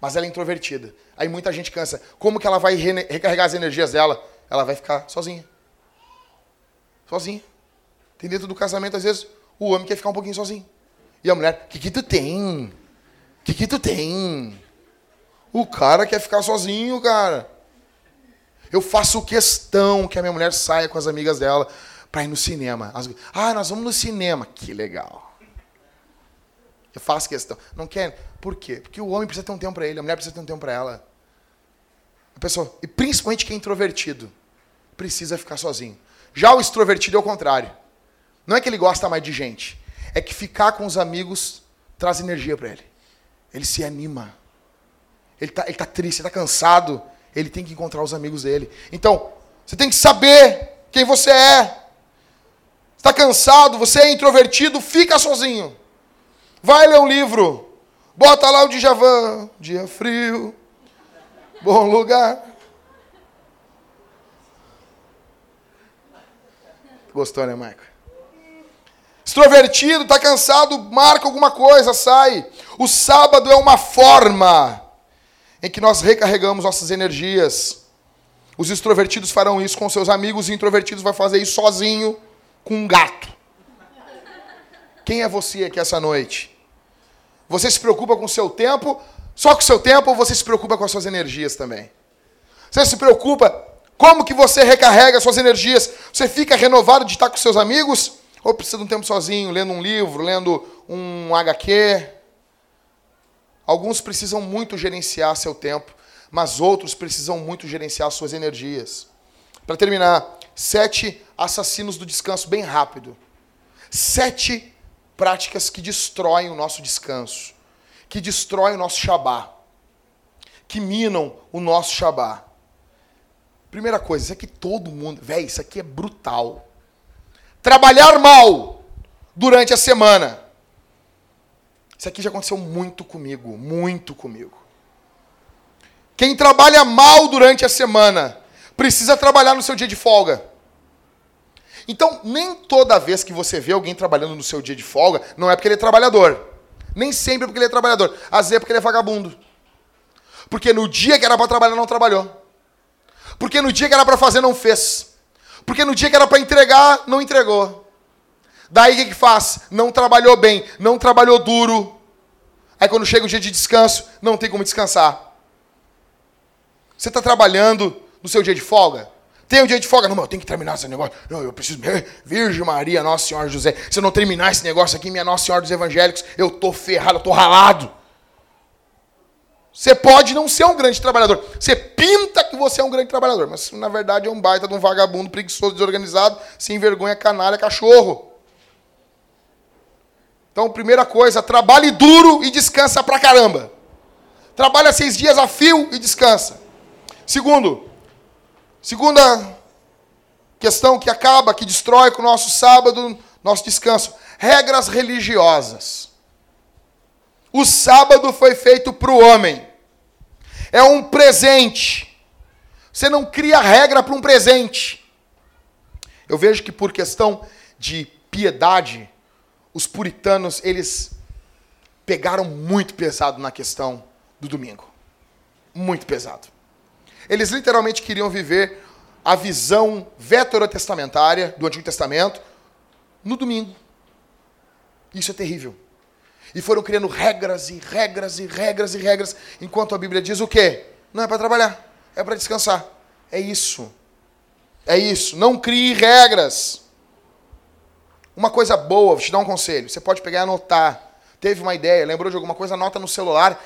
Mas ela é introvertida. Aí muita gente cansa. Como que ela vai recarregar as energias dela? Ela vai ficar sozinha. Sozinha. Tem dentro do casamento, às vezes, o homem quer ficar um pouquinho sozinho. E a mulher, o que, que tu tem? O que, que tu tem? O cara quer ficar sozinho, cara. Eu faço questão que a minha mulher saia com as amigas dela para ir no cinema. ah, nós vamos no cinema. Que legal. Eu faço questão. Não quer? Por quê? Porque o homem precisa ter um tempo para ele, a mulher precisa ter um tempo para ela. A pessoa, e principalmente quem é introvertido, precisa ficar sozinho. Já o extrovertido é o contrário. Não é que ele gosta mais de gente, é que ficar com os amigos traz energia para ele. Ele se anima. Ele está ele tá triste, ele está cansado. Ele tem que encontrar os amigos dele. Então, você tem que saber quem você é. Está cansado, você é introvertido, fica sozinho. Vai ler um livro. Bota lá o Djavan, dia frio, bom lugar. Gostou, né, Michael? Extrovertido, está cansado, marca alguma coisa, sai. O sábado é uma forma em que nós recarregamos nossas energias. Os extrovertidos farão isso com seus amigos, os introvertidos vão fazer isso sozinho com um gato. Quem é você aqui essa noite? Você se preocupa com o seu tempo, só com o seu tempo, ou você se preocupa com as suas energias também? Você se preocupa como que você recarrega suas energias? Você fica renovado de estar com seus amigos? Ou precisa de um tempo sozinho, lendo um livro, lendo um HQ? Alguns precisam muito gerenciar seu tempo, mas outros precisam muito gerenciar suas energias. Para terminar, sete assassinos do descanso, bem rápido. Sete práticas que destroem o nosso descanso, que destroem o nosso Shabá, que minam o nosso Shabá. Primeira coisa, isso aqui todo mundo, velho, isso aqui é brutal. Trabalhar mal durante a semana. Isso aqui já aconteceu muito comigo, muito comigo. Quem trabalha mal durante a semana precisa trabalhar no seu dia de folga. Então, nem toda vez que você vê alguém trabalhando no seu dia de folga, não é porque ele é trabalhador. Nem sempre é porque ele é trabalhador. Às vezes é porque ele é vagabundo. Porque no dia que era para trabalhar, não trabalhou. Porque no dia que era para fazer, não fez. Porque no dia que era para entregar, não entregou. Daí o que, que faz? Não trabalhou bem, não trabalhou duro. Aí quando chega o dia de descanso, não tem como descansar. Você está trabalhando no seu dia de folga? Tem um dia de folga? Não, eu tenho que terminar esse negócio. Não, eu preciso. Virgem Maria, Nossa Senhora José. Se eu não terminar esse negócio aqui, minha Nossa Senhora dos Evangélicos, eu tô ferrado, eu tô ralado. Você pode não ser um grande trabalhador. Você pinta que você é um grande trabalhador, mas na verdade é um baita de um vagabundo, preguiçoso, desorganizado, sem vergonha, canalha, cachorro. Então, primeira coisa, trabalhe duro e descansa pra caramba. Trabalha seis dias a fio e descansa. Segundo, Segunda questão que acaba, que destrói com o nosso sábado, nosso descanso. Regras religiosas. O sábado foi feito para o homem. É um presente. Você não cria regra para um presente. Eu vejo que por questão de piedade, os puritanos, eles pegaram muito pesado na questão do domingo. Muito pesado. Eles literalmente queriam viver a visão veterotestamentária do Antigo Testamento no domingo. Isso é terrível. E foram criando regras e regras e regras e regras, enquanto a Bíblia diz o quê? Não é para trabalhar, é para descansar. É isso. É isso. Não crie regras. Uma coisa boa, vou te dar um conselho. Você pode pegar e anotar teve uma ideia, lembrou de alguma coisa, anota no celular.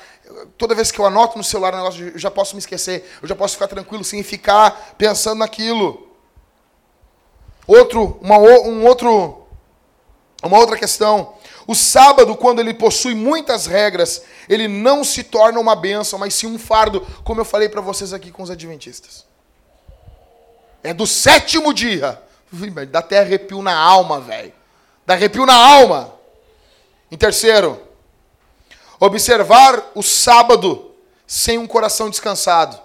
Toda vez que eu anoto no celular um negócio, eu já posso me esquecer, eu já posso ficar tranquilo sem ficar pensando naquilo. Outro, uma, um outro, uma outra questão. O sábado, quando ele possui muitas regras, ele não se torna uma bênção, mas sim um fardo, como eu falei para vocês aqui com os adventistas. É do sétimo dia. Dá até arrepio na alma, velho. Dá arrepio na alma. Em terceiro, observar o sábado sem um coração descansado.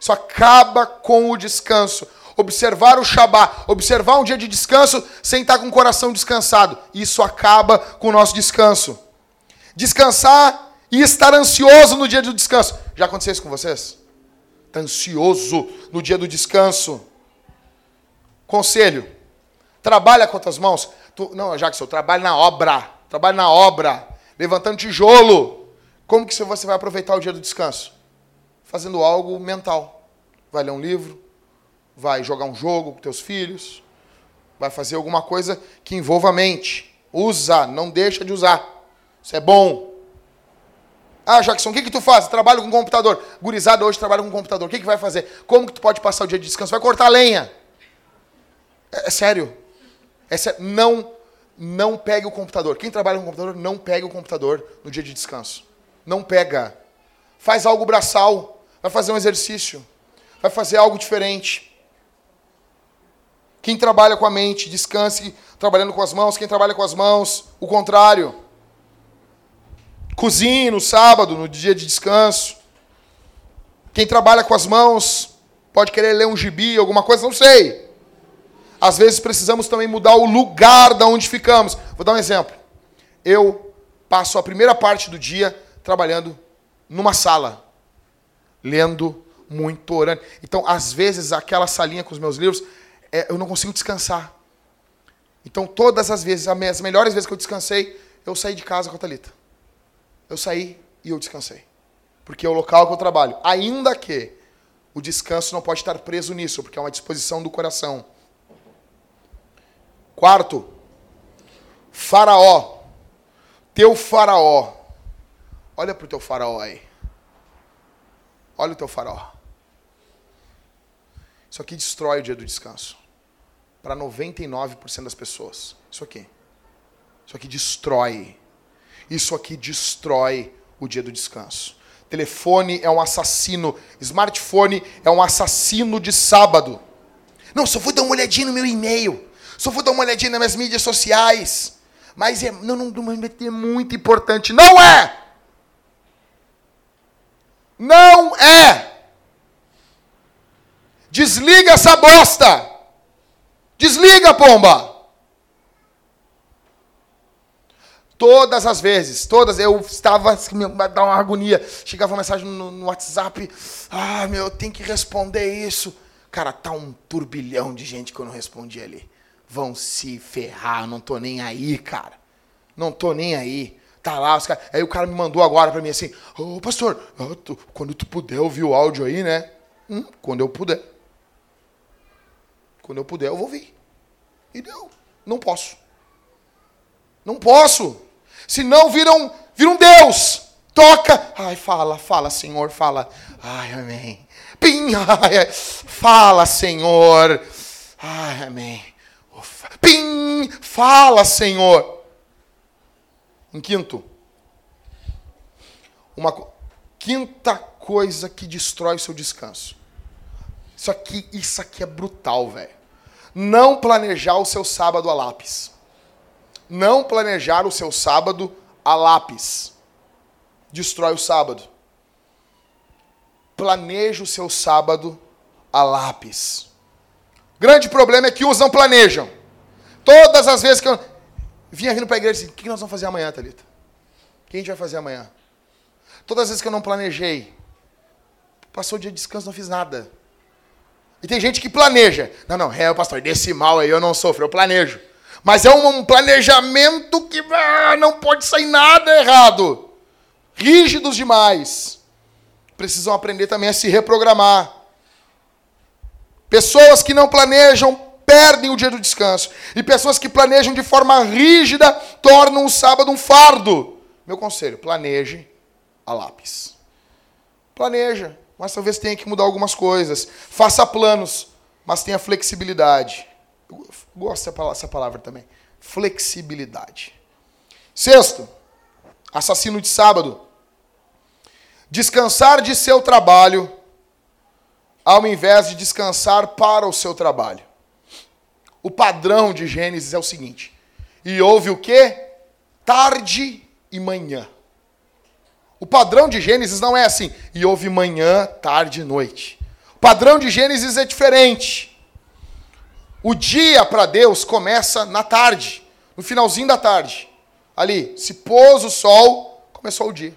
Isso acaba com o descanso. Observar o Shabá, observar um dia de descanso sem estar com o coração descansado. Isso acaba com o nosso descanso. Descansar e estar ansioso no dia do descanso. Já aconteceu isso com vocês? Está ansioso no dia do descanso. Conselho: trabalha com as mãos. Tu, não, Jackson, eu trabalho na obra trabalho na obra, levantando tijolo. Como que você vai aproveitar o dia do descanso? Fazendo algo mental. Vai ler um livro, vai jogar um jogo com teus filhos, vai fazer alguma coisa que envolva a mente. Usa, não deixa de usar. Isso é bom. Ah, Jackson, o que, que tu faz? Trabalho com computador. Gurizada hoje trabalha com computador. O que, que vai fazer? Como que tu pode passar o dia de descanso? Vai cortar lenha. É, é sério. É sério. Não, não pegue o computador. Quem trabalha com computador, não pegue o computador no dia de descanso. Não pega. Faz algo braçal. Vai fazer um exercício. Vai fazer algo diferente. Quem trabalha com a mente, descanse trabalhando com as mãos. Quem trabalha com as mãos, o contrário. Cozinhe no sábado, no dia de descanso. Quem trabalha com as mãos pode querer ler um gibi, alguma coisa, não sei. Às vezes precisamos também mudar o lugar da onde ficamos. Vou dar um exemplo. Eu passo a primeira parte do dia trabalhando numa sala, lendo muito, orando. Então, às vezes, aquela salinha com os meus livros, é, eu não consigo descansar. Então, todas as vezes, as melhores vezes que eu descansei, eu saí de casa com a Thalita eu saí e eu descansei. Porque é o local que eu trabalho. Ainda que o descanso não pode estar preso nisso, porque é uma disposição do coração. Quarto, Faraó. Teu Faraó. Olha para o teu Faraó aí. Olha o teu Faraó. Isso aqui destrói o dia do descanso. Para 99% das pessoas. Isso aqui. Isso aqui destrói isso aqui destrói o dia do descanso. Telefone é um assassino, smartphone é um assassino de sábado. Não, só vou dar uma olhadinha no meu e-mail, só vou dar uma olhadinha nas minhas mídias sociais. Mas é, não, não, não é muito importante. Não é! Não é! Desliga essa bosta! Desliga, pomba! Todas as vezes, todas, eu estava, assim, me dá uma agonia. Chegava uma mensagem no, no WhatsApp, ah, meu, eu tenho que responder isso. Cara, tá um turbilhão de gente que eu não respondi ali. Vão se ferrar, não tô nem aí, cara. Não tô nem aí. Tá lá, os cara... aí o cara me mandou agora para mim assim, ô oh, pastor, tu, quando tu puder ouvir o áudio aí, né? Hum, quando eu puder. Quando eu puder, eu vou ouvir. E deu. Não posso. Não posso. Senão viram, viram Deus. Toca. Ai, fala, fala, Senhor, fala. Ai, amém. Pim, ai, fala, Senhor. Ai, amém. Pim, fala, Senhor. Em quinto, uma quinta coisa que destrói o seu descanso. Isso aqui, isso aqui é brutal, velho. Não planejar o seu sábado a lápis não planejar o seu sábado a lápis. Destrói o sábado. Planeje o seu sábado a lápis. Grande problema é que uns não planejam. Todas as vezes que eu vinha vindo para a igreja assim, o que nós vamos fazer amanhã, Thalita? O que a gente vai fazer amanhã? Todas as vezes que eu não planejei, passou o dia de descanso, não fiz nada. E tem gente que planeja. Não, não, é, pastor, desse mal aí eu não sofro, eu planejo. Mas é um planejamento que ah, não pode sair nada errado. Rígidos demais. Precisam aprender também a se reprogramar. Pessoas que não planejam perdem o dia do descanso. E pessoas que planejam de forma rígida tornam o sábado um fardo. Meu conselho, planeje a lápis. Planeja, mas talvez tenha que mudar algumas coisas. Faça planos, mas tenha flexibilidade. Eu gosto dessa palavra também. Flexibilidade. Sexto, assassino de sábado. Descansar de seu trabalho ao invés de descansar para o seu trabalho. O padrão de Gênesis é o seguinte: e houve o que? Tarde e manhã. O padrão de Gênesis não é assim, e houve manhã, tarde e noite. O padrão de Gênesis é diferente. O dia para Deus começa na tarde, no finalzinho da tarde. Ali, se pôs o sol, começou o dia.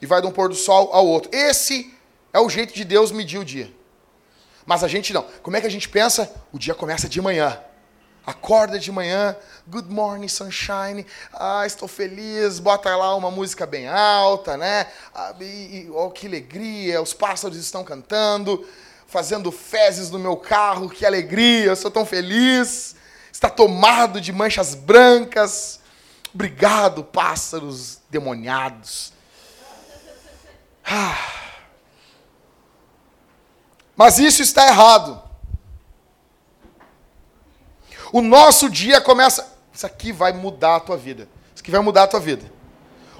E vai de um pôr do sol ao outro. Esse é o jeito de Deus medir o dia. Mas a gente não. Como é que a gente pensa? O dia começa de manhã. Acorda de manhã, good morning, sunshine. Ah, estou feliz. Bota lá uma música bem alta, né? Ah, e, oh, que alegria, os pássaros estão cantando fazendo fezes no meu carro, que alegria, eu sou tão feliz. Está tomado de manchas brancas. Obrigado, pássaros demoniados. Ah. Mas isso está errado. O nosso dia começa. Isso aqui vai mudar a tua vida. Isso aqui vai mudar a tua vida.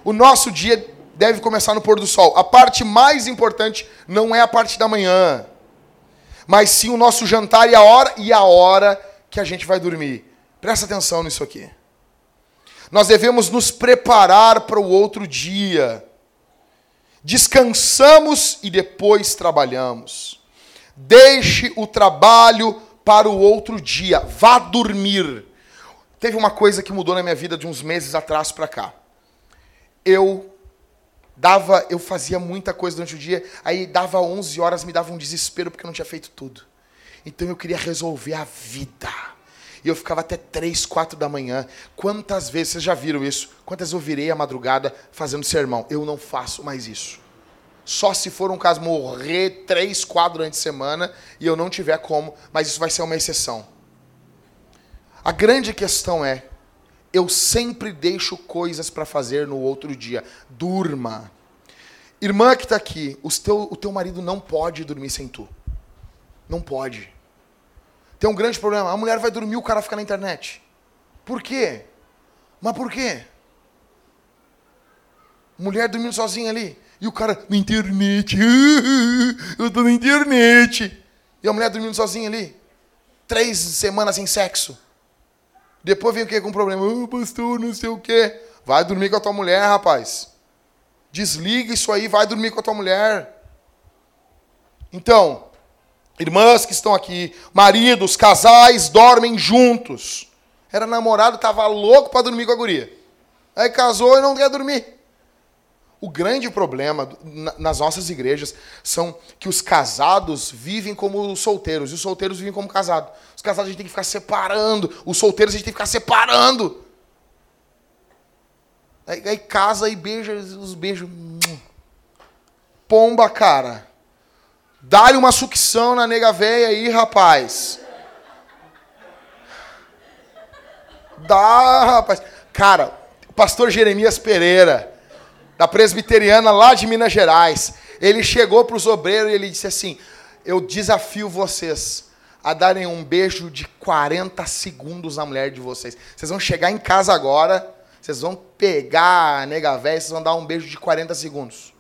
O nosso dia deve começar no pôr do sol. A parte mais importante não é a parte da manhã, mas sim o nosso jantar e a hora e a hora que a gente vai dormir. Presta atenção nisso aqui. Nós devemos nos preparar para o outro dia. Descansamos e depois trabalhamos. Deixe o trabalho para o outro dia. Vá dormir. Teve uma coisa que mudou na minha vida de uns meses atrás para cá. Eu dava, eu fazia muita coisa durante o dia, aí dava 11 horas, me dava um desespero porque eu não tinha feito tudo. Então eu queria resolver a vida. E eu ficava até 3, 4 da manhã. Quantas vezes, vocês já viram isso? Quantas eu virei a madrugada fazendo sermão? Eu não faço mais isso. Só se for um caso morrer 3, 4 durante a semana e eu não tiver como, mas isso vai ser uma exceção. A grande questão é, eu sempre deixo coisas para fazer no outro dia. Durma. Irmã que está aqui, teu, o teu marido não pode dormir sem tu. Não pode. Tem um grande problema. A mulher vai dormir, o cara fica na internet. Por quê? Mas por quê? Mulher dormindo sozinha ali. E o cara na internet. Eu tô na internet. E a mulher dormindo sozinha ali. Três semanas sem sexo. Depois vem o que com problema? Oh, pastor, não sei o quê. Vai dormir com a tua mulher, rapaz. Desliga isso aí, vai dormir com a tua mulher. Então, irmãs que estão aqui, maridos, casais dormem juntos. Era namorado, estava louco para dormir com a guria. Aí casou e não quer dormir. O grande problema nas nossas igrejas são que os casados vivem como os solteiros e os solteiros vivem como casados. Os casados a gente tem que ficar separando, os solteiros a gente tem que ficar separando. Aí, aí casa e beija os beijos. Pomba, cara. Dá-lhe uma sucção na nega véia aí, rapaz. Dá, rapaz. Cara, pastor Jeremias Pereira da presbiteriana lá de Minas Gerais. Ele chegou para os obreiros e ele disse assim: Eu desafio vocês a darem um beijo de 40 segundos na mulher de vocês. Vocês vão chegar em casa agora, vocês vão pegar a nega véia, vocês vão dar um beijo de 40 segundos.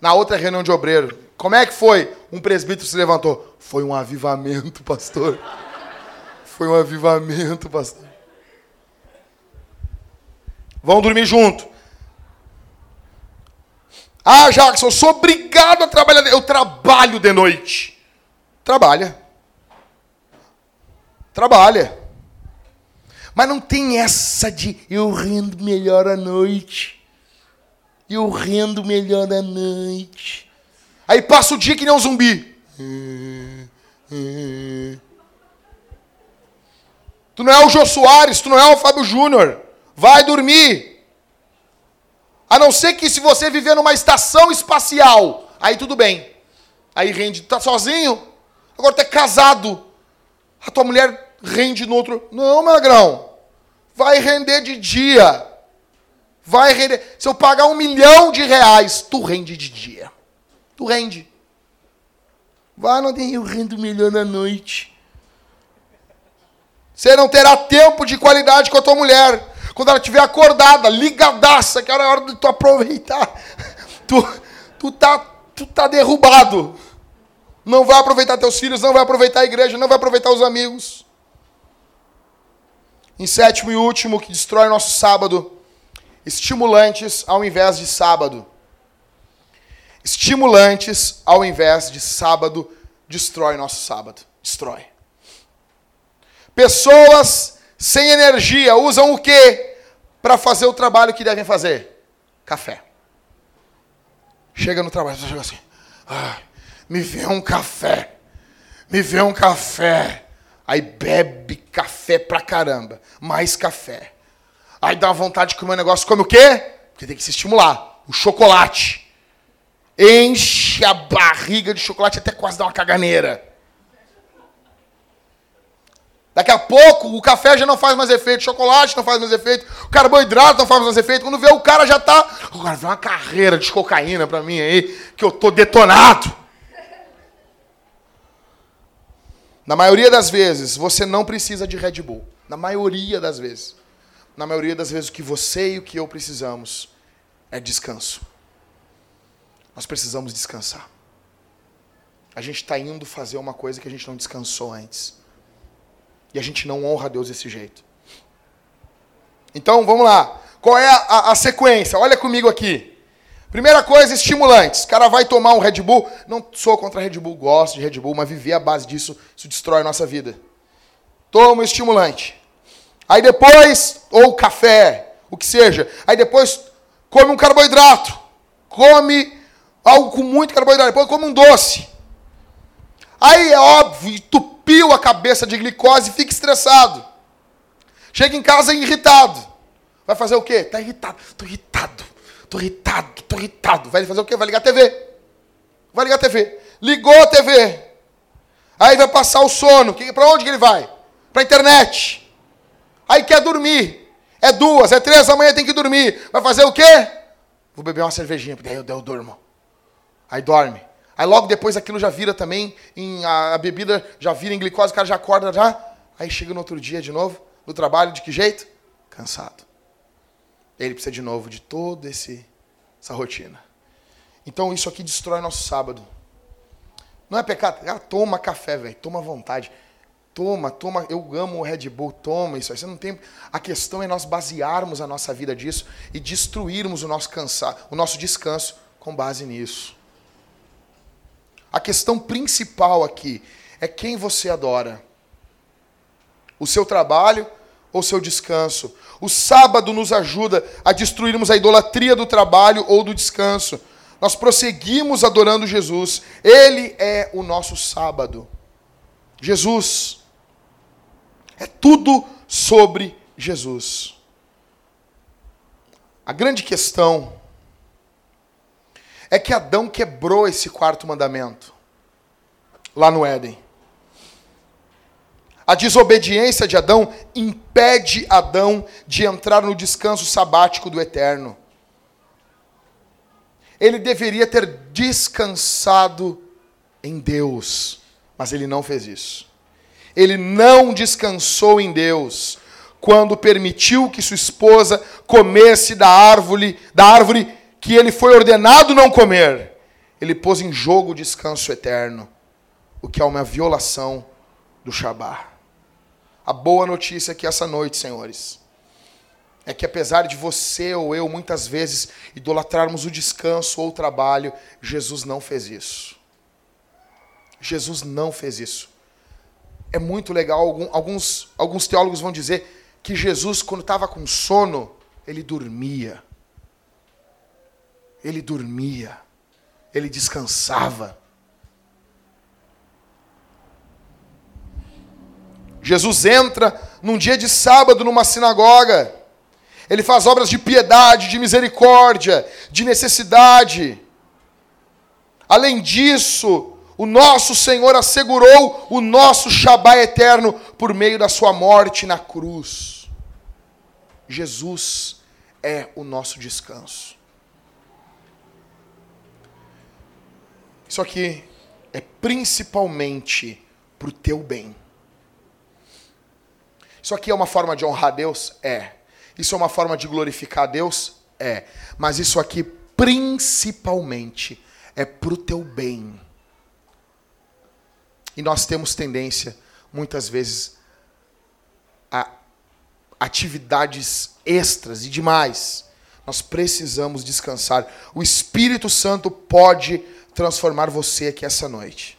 Na outra reunião de obreiro, como é que foi? Um presbítero se levantou. Foi um avivamento, pastor. Foi um avivamento, pastor. Vão dormir junto. Ah, Jackson, eu sou obrigado a trabalhar. Eu trabalho de noite. Trabalha. Trabalha. Mas não tem essa de eu rendo melhor à noite. Eu rendo melhor à noite. Aí passa o dia que nem um zumbi. Tu não é o Jô Soares, tu não é o Fábio Júnior. Vai dormir. A não ser que se você viver numa estação espacial, aí tudo bem. Aí rende, tá sozinho? Agora é casado. A tua mulher rende no outro. Não, magrão. Vai render de dia. Vai render. Se eu pagar um milhão de reais, tu rende de dia. Tu rende. Vai, não tem eu rendo melhor na noite. Você não terá tempo de qualidade com a tua mulher. Quando ela estiver acordada, ligadaça, que era a hora de tu aproveitar. Tu, tu, tá, tu tá derrubado. Não vai aproveitar teus filhos, não vai aproveitar a igreja, não vai aproveitar os amigos. Em sétimo e último, que destrói nosso sábado, estimulantes ao invés de sábado. Estimulantes ao invés de sábado destrói nosso sábado. Destrói. Pessoas sem energia, usam o quê para fazer o trabalho que devem fazer? Café. Chega no trabalho, chega assim, ah, me vê um café, me vê um café. Aí bebe café pra caramba, mais café. Aí dá vontade de comer um negócio, come o quê? Porque tem que se estimular, o chocolate. enche a barriga de chocolate até quase dar uma caganeira. Daqui a pouco o café já não faz mais efeito, o chocolate não faz mais efeito, o carboidrato não faz mais efeito. Quando vê o cara já tá. Agora vem uma carreira de cocaína pra mim aí, que eu tô detonado. Na maioria das vezes, você não precisa de Red Bull. Na maioria das vezes. Na maioria das vezes, o que você e o que eu precisamos é descanso. Nós precisamos descansar. A gente está indo fazer uma coisa que a gente não descansou antes. E a gente não honra a Deus desse jeito. Então, vamos lá. Qual é a, a, sequência? Olha comigo aqui. Primeira coisa, estimulantes. O cara vai tomar um Red Bull. Não sou contra Red Bull, gosto de Red Bull, mas viver a base disso, isso destrói a nossa vida. Toma um estimulante. Aí depois, ou café, o que seja. Aí depois, come um carboidrato. Come algo com muito carboidrato. Depois come um doce. Aí é óbvio, tu entupiu a cabeça de glicose e fica estressado. Chega em casa irritado. Vai fazer o quê? Tá irritado. Tô irritado. Tô irritado, tô irritado. Vai fazer o quê? Vai ligar a TV. Vai ligar a TV. Ligou a TV. Aí vai passar o sono. Para onde que ele vai? Para internet. Aí quer dormir. É duas, é três da manhã, tem que dormir. Vai fazer o quê? Vou beber uma cervejinha, porque daí eu, eu durmo. Aí dorme. Aí logo depois aquilo já vira também, em, a, a, bebida já vira em glicose, o cara já acorda já. Aí chega no outro dia de novo, no trabalho, de que jeito? Cansado. Ele precisa de novo de toda essa rotina. Então isso aqui destrói nosso sábado. Não é pecado. Ah, toma café, velho. Toma vontade. Toma, toma. Eu amo o Red Bull. Toma isso aí. Você não tem. A questão é nós basearmos a nossa vida disso e destruirmos o nosso cansar, o nosso descanso com base nisso. A questão principal aqui é quem você adora. O seu trabalho ou seu descanso. O sábado nos ajuda a destruirmos a idolatria do trabalho ou do descanso. Nós prosseguimos adorando Jesus. Ele é o nosso sábado. Jesus. É tudo sobre Jesus. A grande questão é que Adão quebrou esse quarto mandamento lá no Éden. A desobediência de Adão impede Adão de entrar no descanso sabático do eterno. Ele deveria ter descansado em Deus, mas ele não fez isso. Ele não descansou em Deus quando permitiu que sua esposa comesse da árvore, da árvore que ele foi ordenado não comer, ele pôs em jogo o descanso eterno, o que é uma violação do Shabá. A boa notícia é que essa noite, senhores, é que apesar de você ou eu muitas vezes idolatrarmos o descanso ou o trabalho, Jesus não fez isso. Jesus não fez isso. É muito legal, alguns, alguns teólogos vão dizer que Jesus, quando estava com sono, ele dormia ele dormia, ele descansava. Jesus entra num dia de sábado numa sinagoga. Ele faz obras de piedade, de misericórdia, de necessidade. Além disso, o nosso Senhor assegurou o nosso Shabá eterno por meio da sua morte na cruz. Jesus é o nosso descanso. Isso aqui é principalmente para o teu bem. Isso aqui é uma forma de honrar Deus? É. Isso é uma forma de glorificar Deus? É. Mas isso aqui principalmente é para o teu bem. E nós temos tendência, muitas vezes, a atividades extras e demais. Nós precisamos descansar. O Espírito Santo pode transformar você aqui essa noite.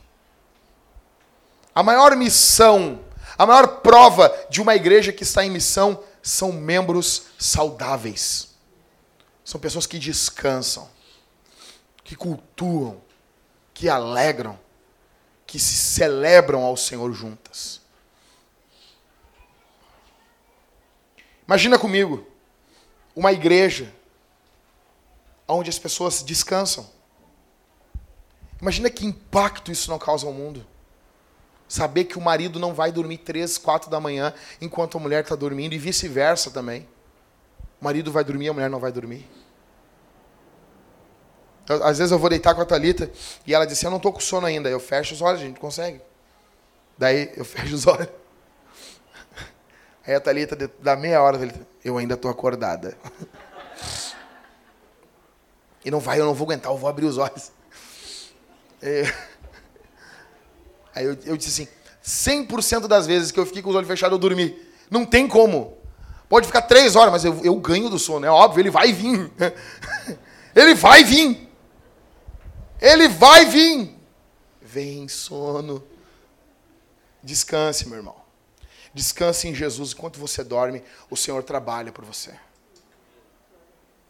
A maior missão, a maior prova de uma igreja que está em missão são membros saudáveis. São pessoas que descansam, que cultuam, que alegram, que se celebram ao Senhor juntas. Imagina comigo uma igreja onde as pessoas descansam Imagina que impacto isso não causa ao mundo. Saber que o marido não vai dormir três, quatro da manhã enquanto a mulher está dormindo e vice-versa também. O marido vai dormir, a mulher não vai dormir. Eu, às vezes eu vou deitar com a Thalita e ela diz assim, eu não estou com sono ainda. Eu fecho os olhos, a gente consegue. Daí eu fecho os olhos. Aí a Thalita dá meia hora, eu ainda estou acordada. E não vai, eu não vou aguentar, eu vou abrir os olhos. É... Aí eu, eu disse assim, 100% das vezes que eu fiquei com os olhos fechados, eu dormi. Não tem como. Pode ficar três horas, mas eu, eu ganho do sono, é óbvio, ele vai vir. ele vai vir. Ele vai vir. Vem, sono. Descanse, meu irmão. Descanse em Jesus. Enquanto você dorme, o Senhor trabalha por você.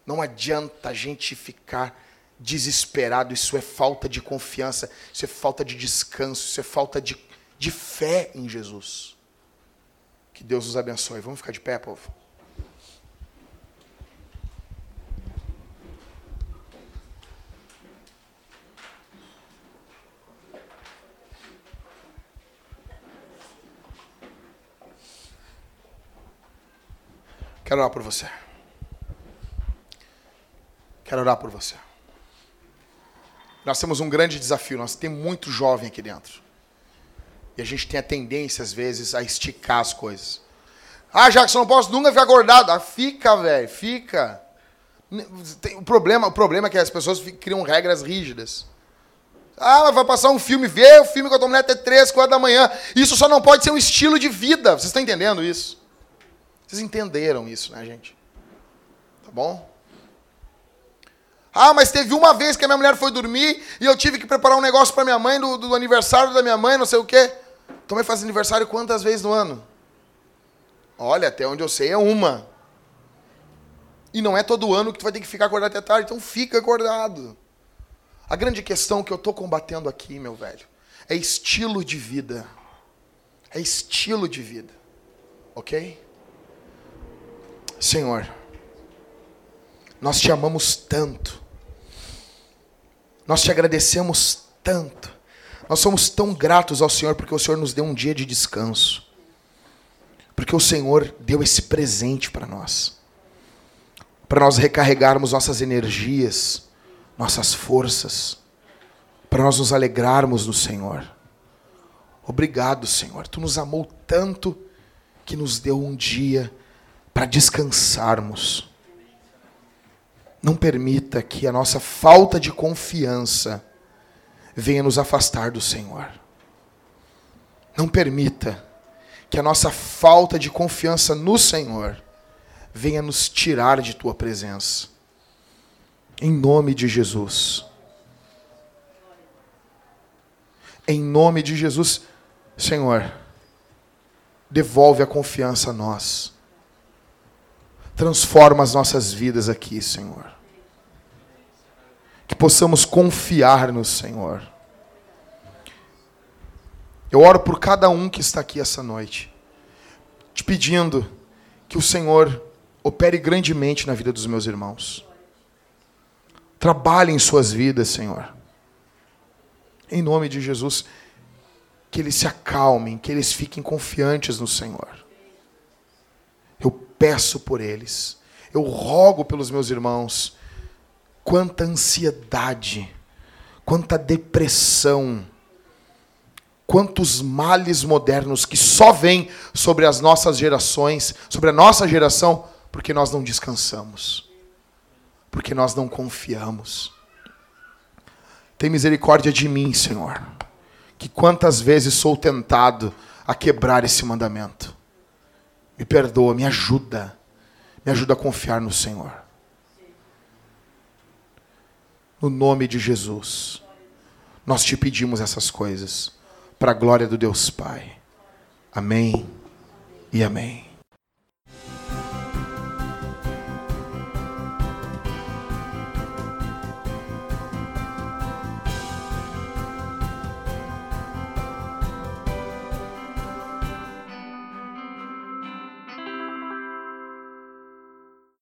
Não adianta a gente ficar desesperado. Isso é falta de confiança. Isso é falta de descanso. Isso é falta de, de fé em Jesus. Que Deus nos abençoe. Vamos ficar de pé, povo? Quero orar por você. Quero orar por você. Nós temos um grande desafio, nós temos muito jovem aqui dentro. E a gente tem a tendência, às vezes, a esticar as coisas. Ah, Jackson, não posso nunca ficar acordado. Ah, fica, velho, fica. O problema, o problema é que as pessoas criam regras rígidas. Ah, vai passar um filme, vê o filme com a tua mulher até 3, 4 da manhã. Isso só não pode ser um estilo de vida. Vocês estão entendendo isso? Vocês entenderam isso, né, gente? Tá bom? Ah, mas teve uma vez que a minha mulher foi dormir e eu tive que preparar um negócio para minha mãe do, do, aniversário da minha mãe, não sei o quê. Então vai fazer aniversário quantas vezes no ano? Olha, até onde eu sei é uma. E não é todo ano que tu vai ter que ficar acordado até tarde, então fica acordado. A grande questão que eu estou combatendo aqui, meu velho, é estilo de vida. É estilo de vida. Ok? Senhor, nós te amamos tanto, nós te agradecemos tanto, nós somos tão gratos ao Senhor porque o Senhor nos deu um dia de descanso, porque o Senhor deu esse presente para nós, para nós recarregarmos nossas energias, nossas forças, para nós nos alegrarmos no Senhor. Obrigado, Senhor, tu nos amou tanto que nos deu um dia para descansarmos. Não permita que a nossa falta de confiança venha nos afastar do Senhor. Não permita que a nossa falta de confiança no Senhor venha nos tirar de tua presença. Em nome de Jesus. Em nome de Jesus, Senhor, devolve a confiança a nós. Transforma as nossas vidas aqui, Senhor. Que possamos confiar no Senhor. Eu oro por cada um que está aqui essa noite, te pedindo que o Senhor opere grandemente na vida dos meus irmãos. Trabalhe em suas vidas, Senhor. Em nome de Jesus, que eles se acalmem, que eles fiquem confiantes no Senhor peço por eles, eu rogo pelos meus irmãos. Quanta ansiedade, quanta depressão, quantos males modernos que só vêm sobre as nossas gerações, sobre a nossa geração, porque nós não descansamos, porque nós não confiamos. Tem misericórdia de mim, Senhor, que quantas vezes sou tentado a quebrar esse mandamento. Me perdoa, me ajuda. Me ajuda a confiar no Senhor. No nome de Jesus. Nós te pedimos essas coisas. Para a glória do Deus Pai. Amém e amém.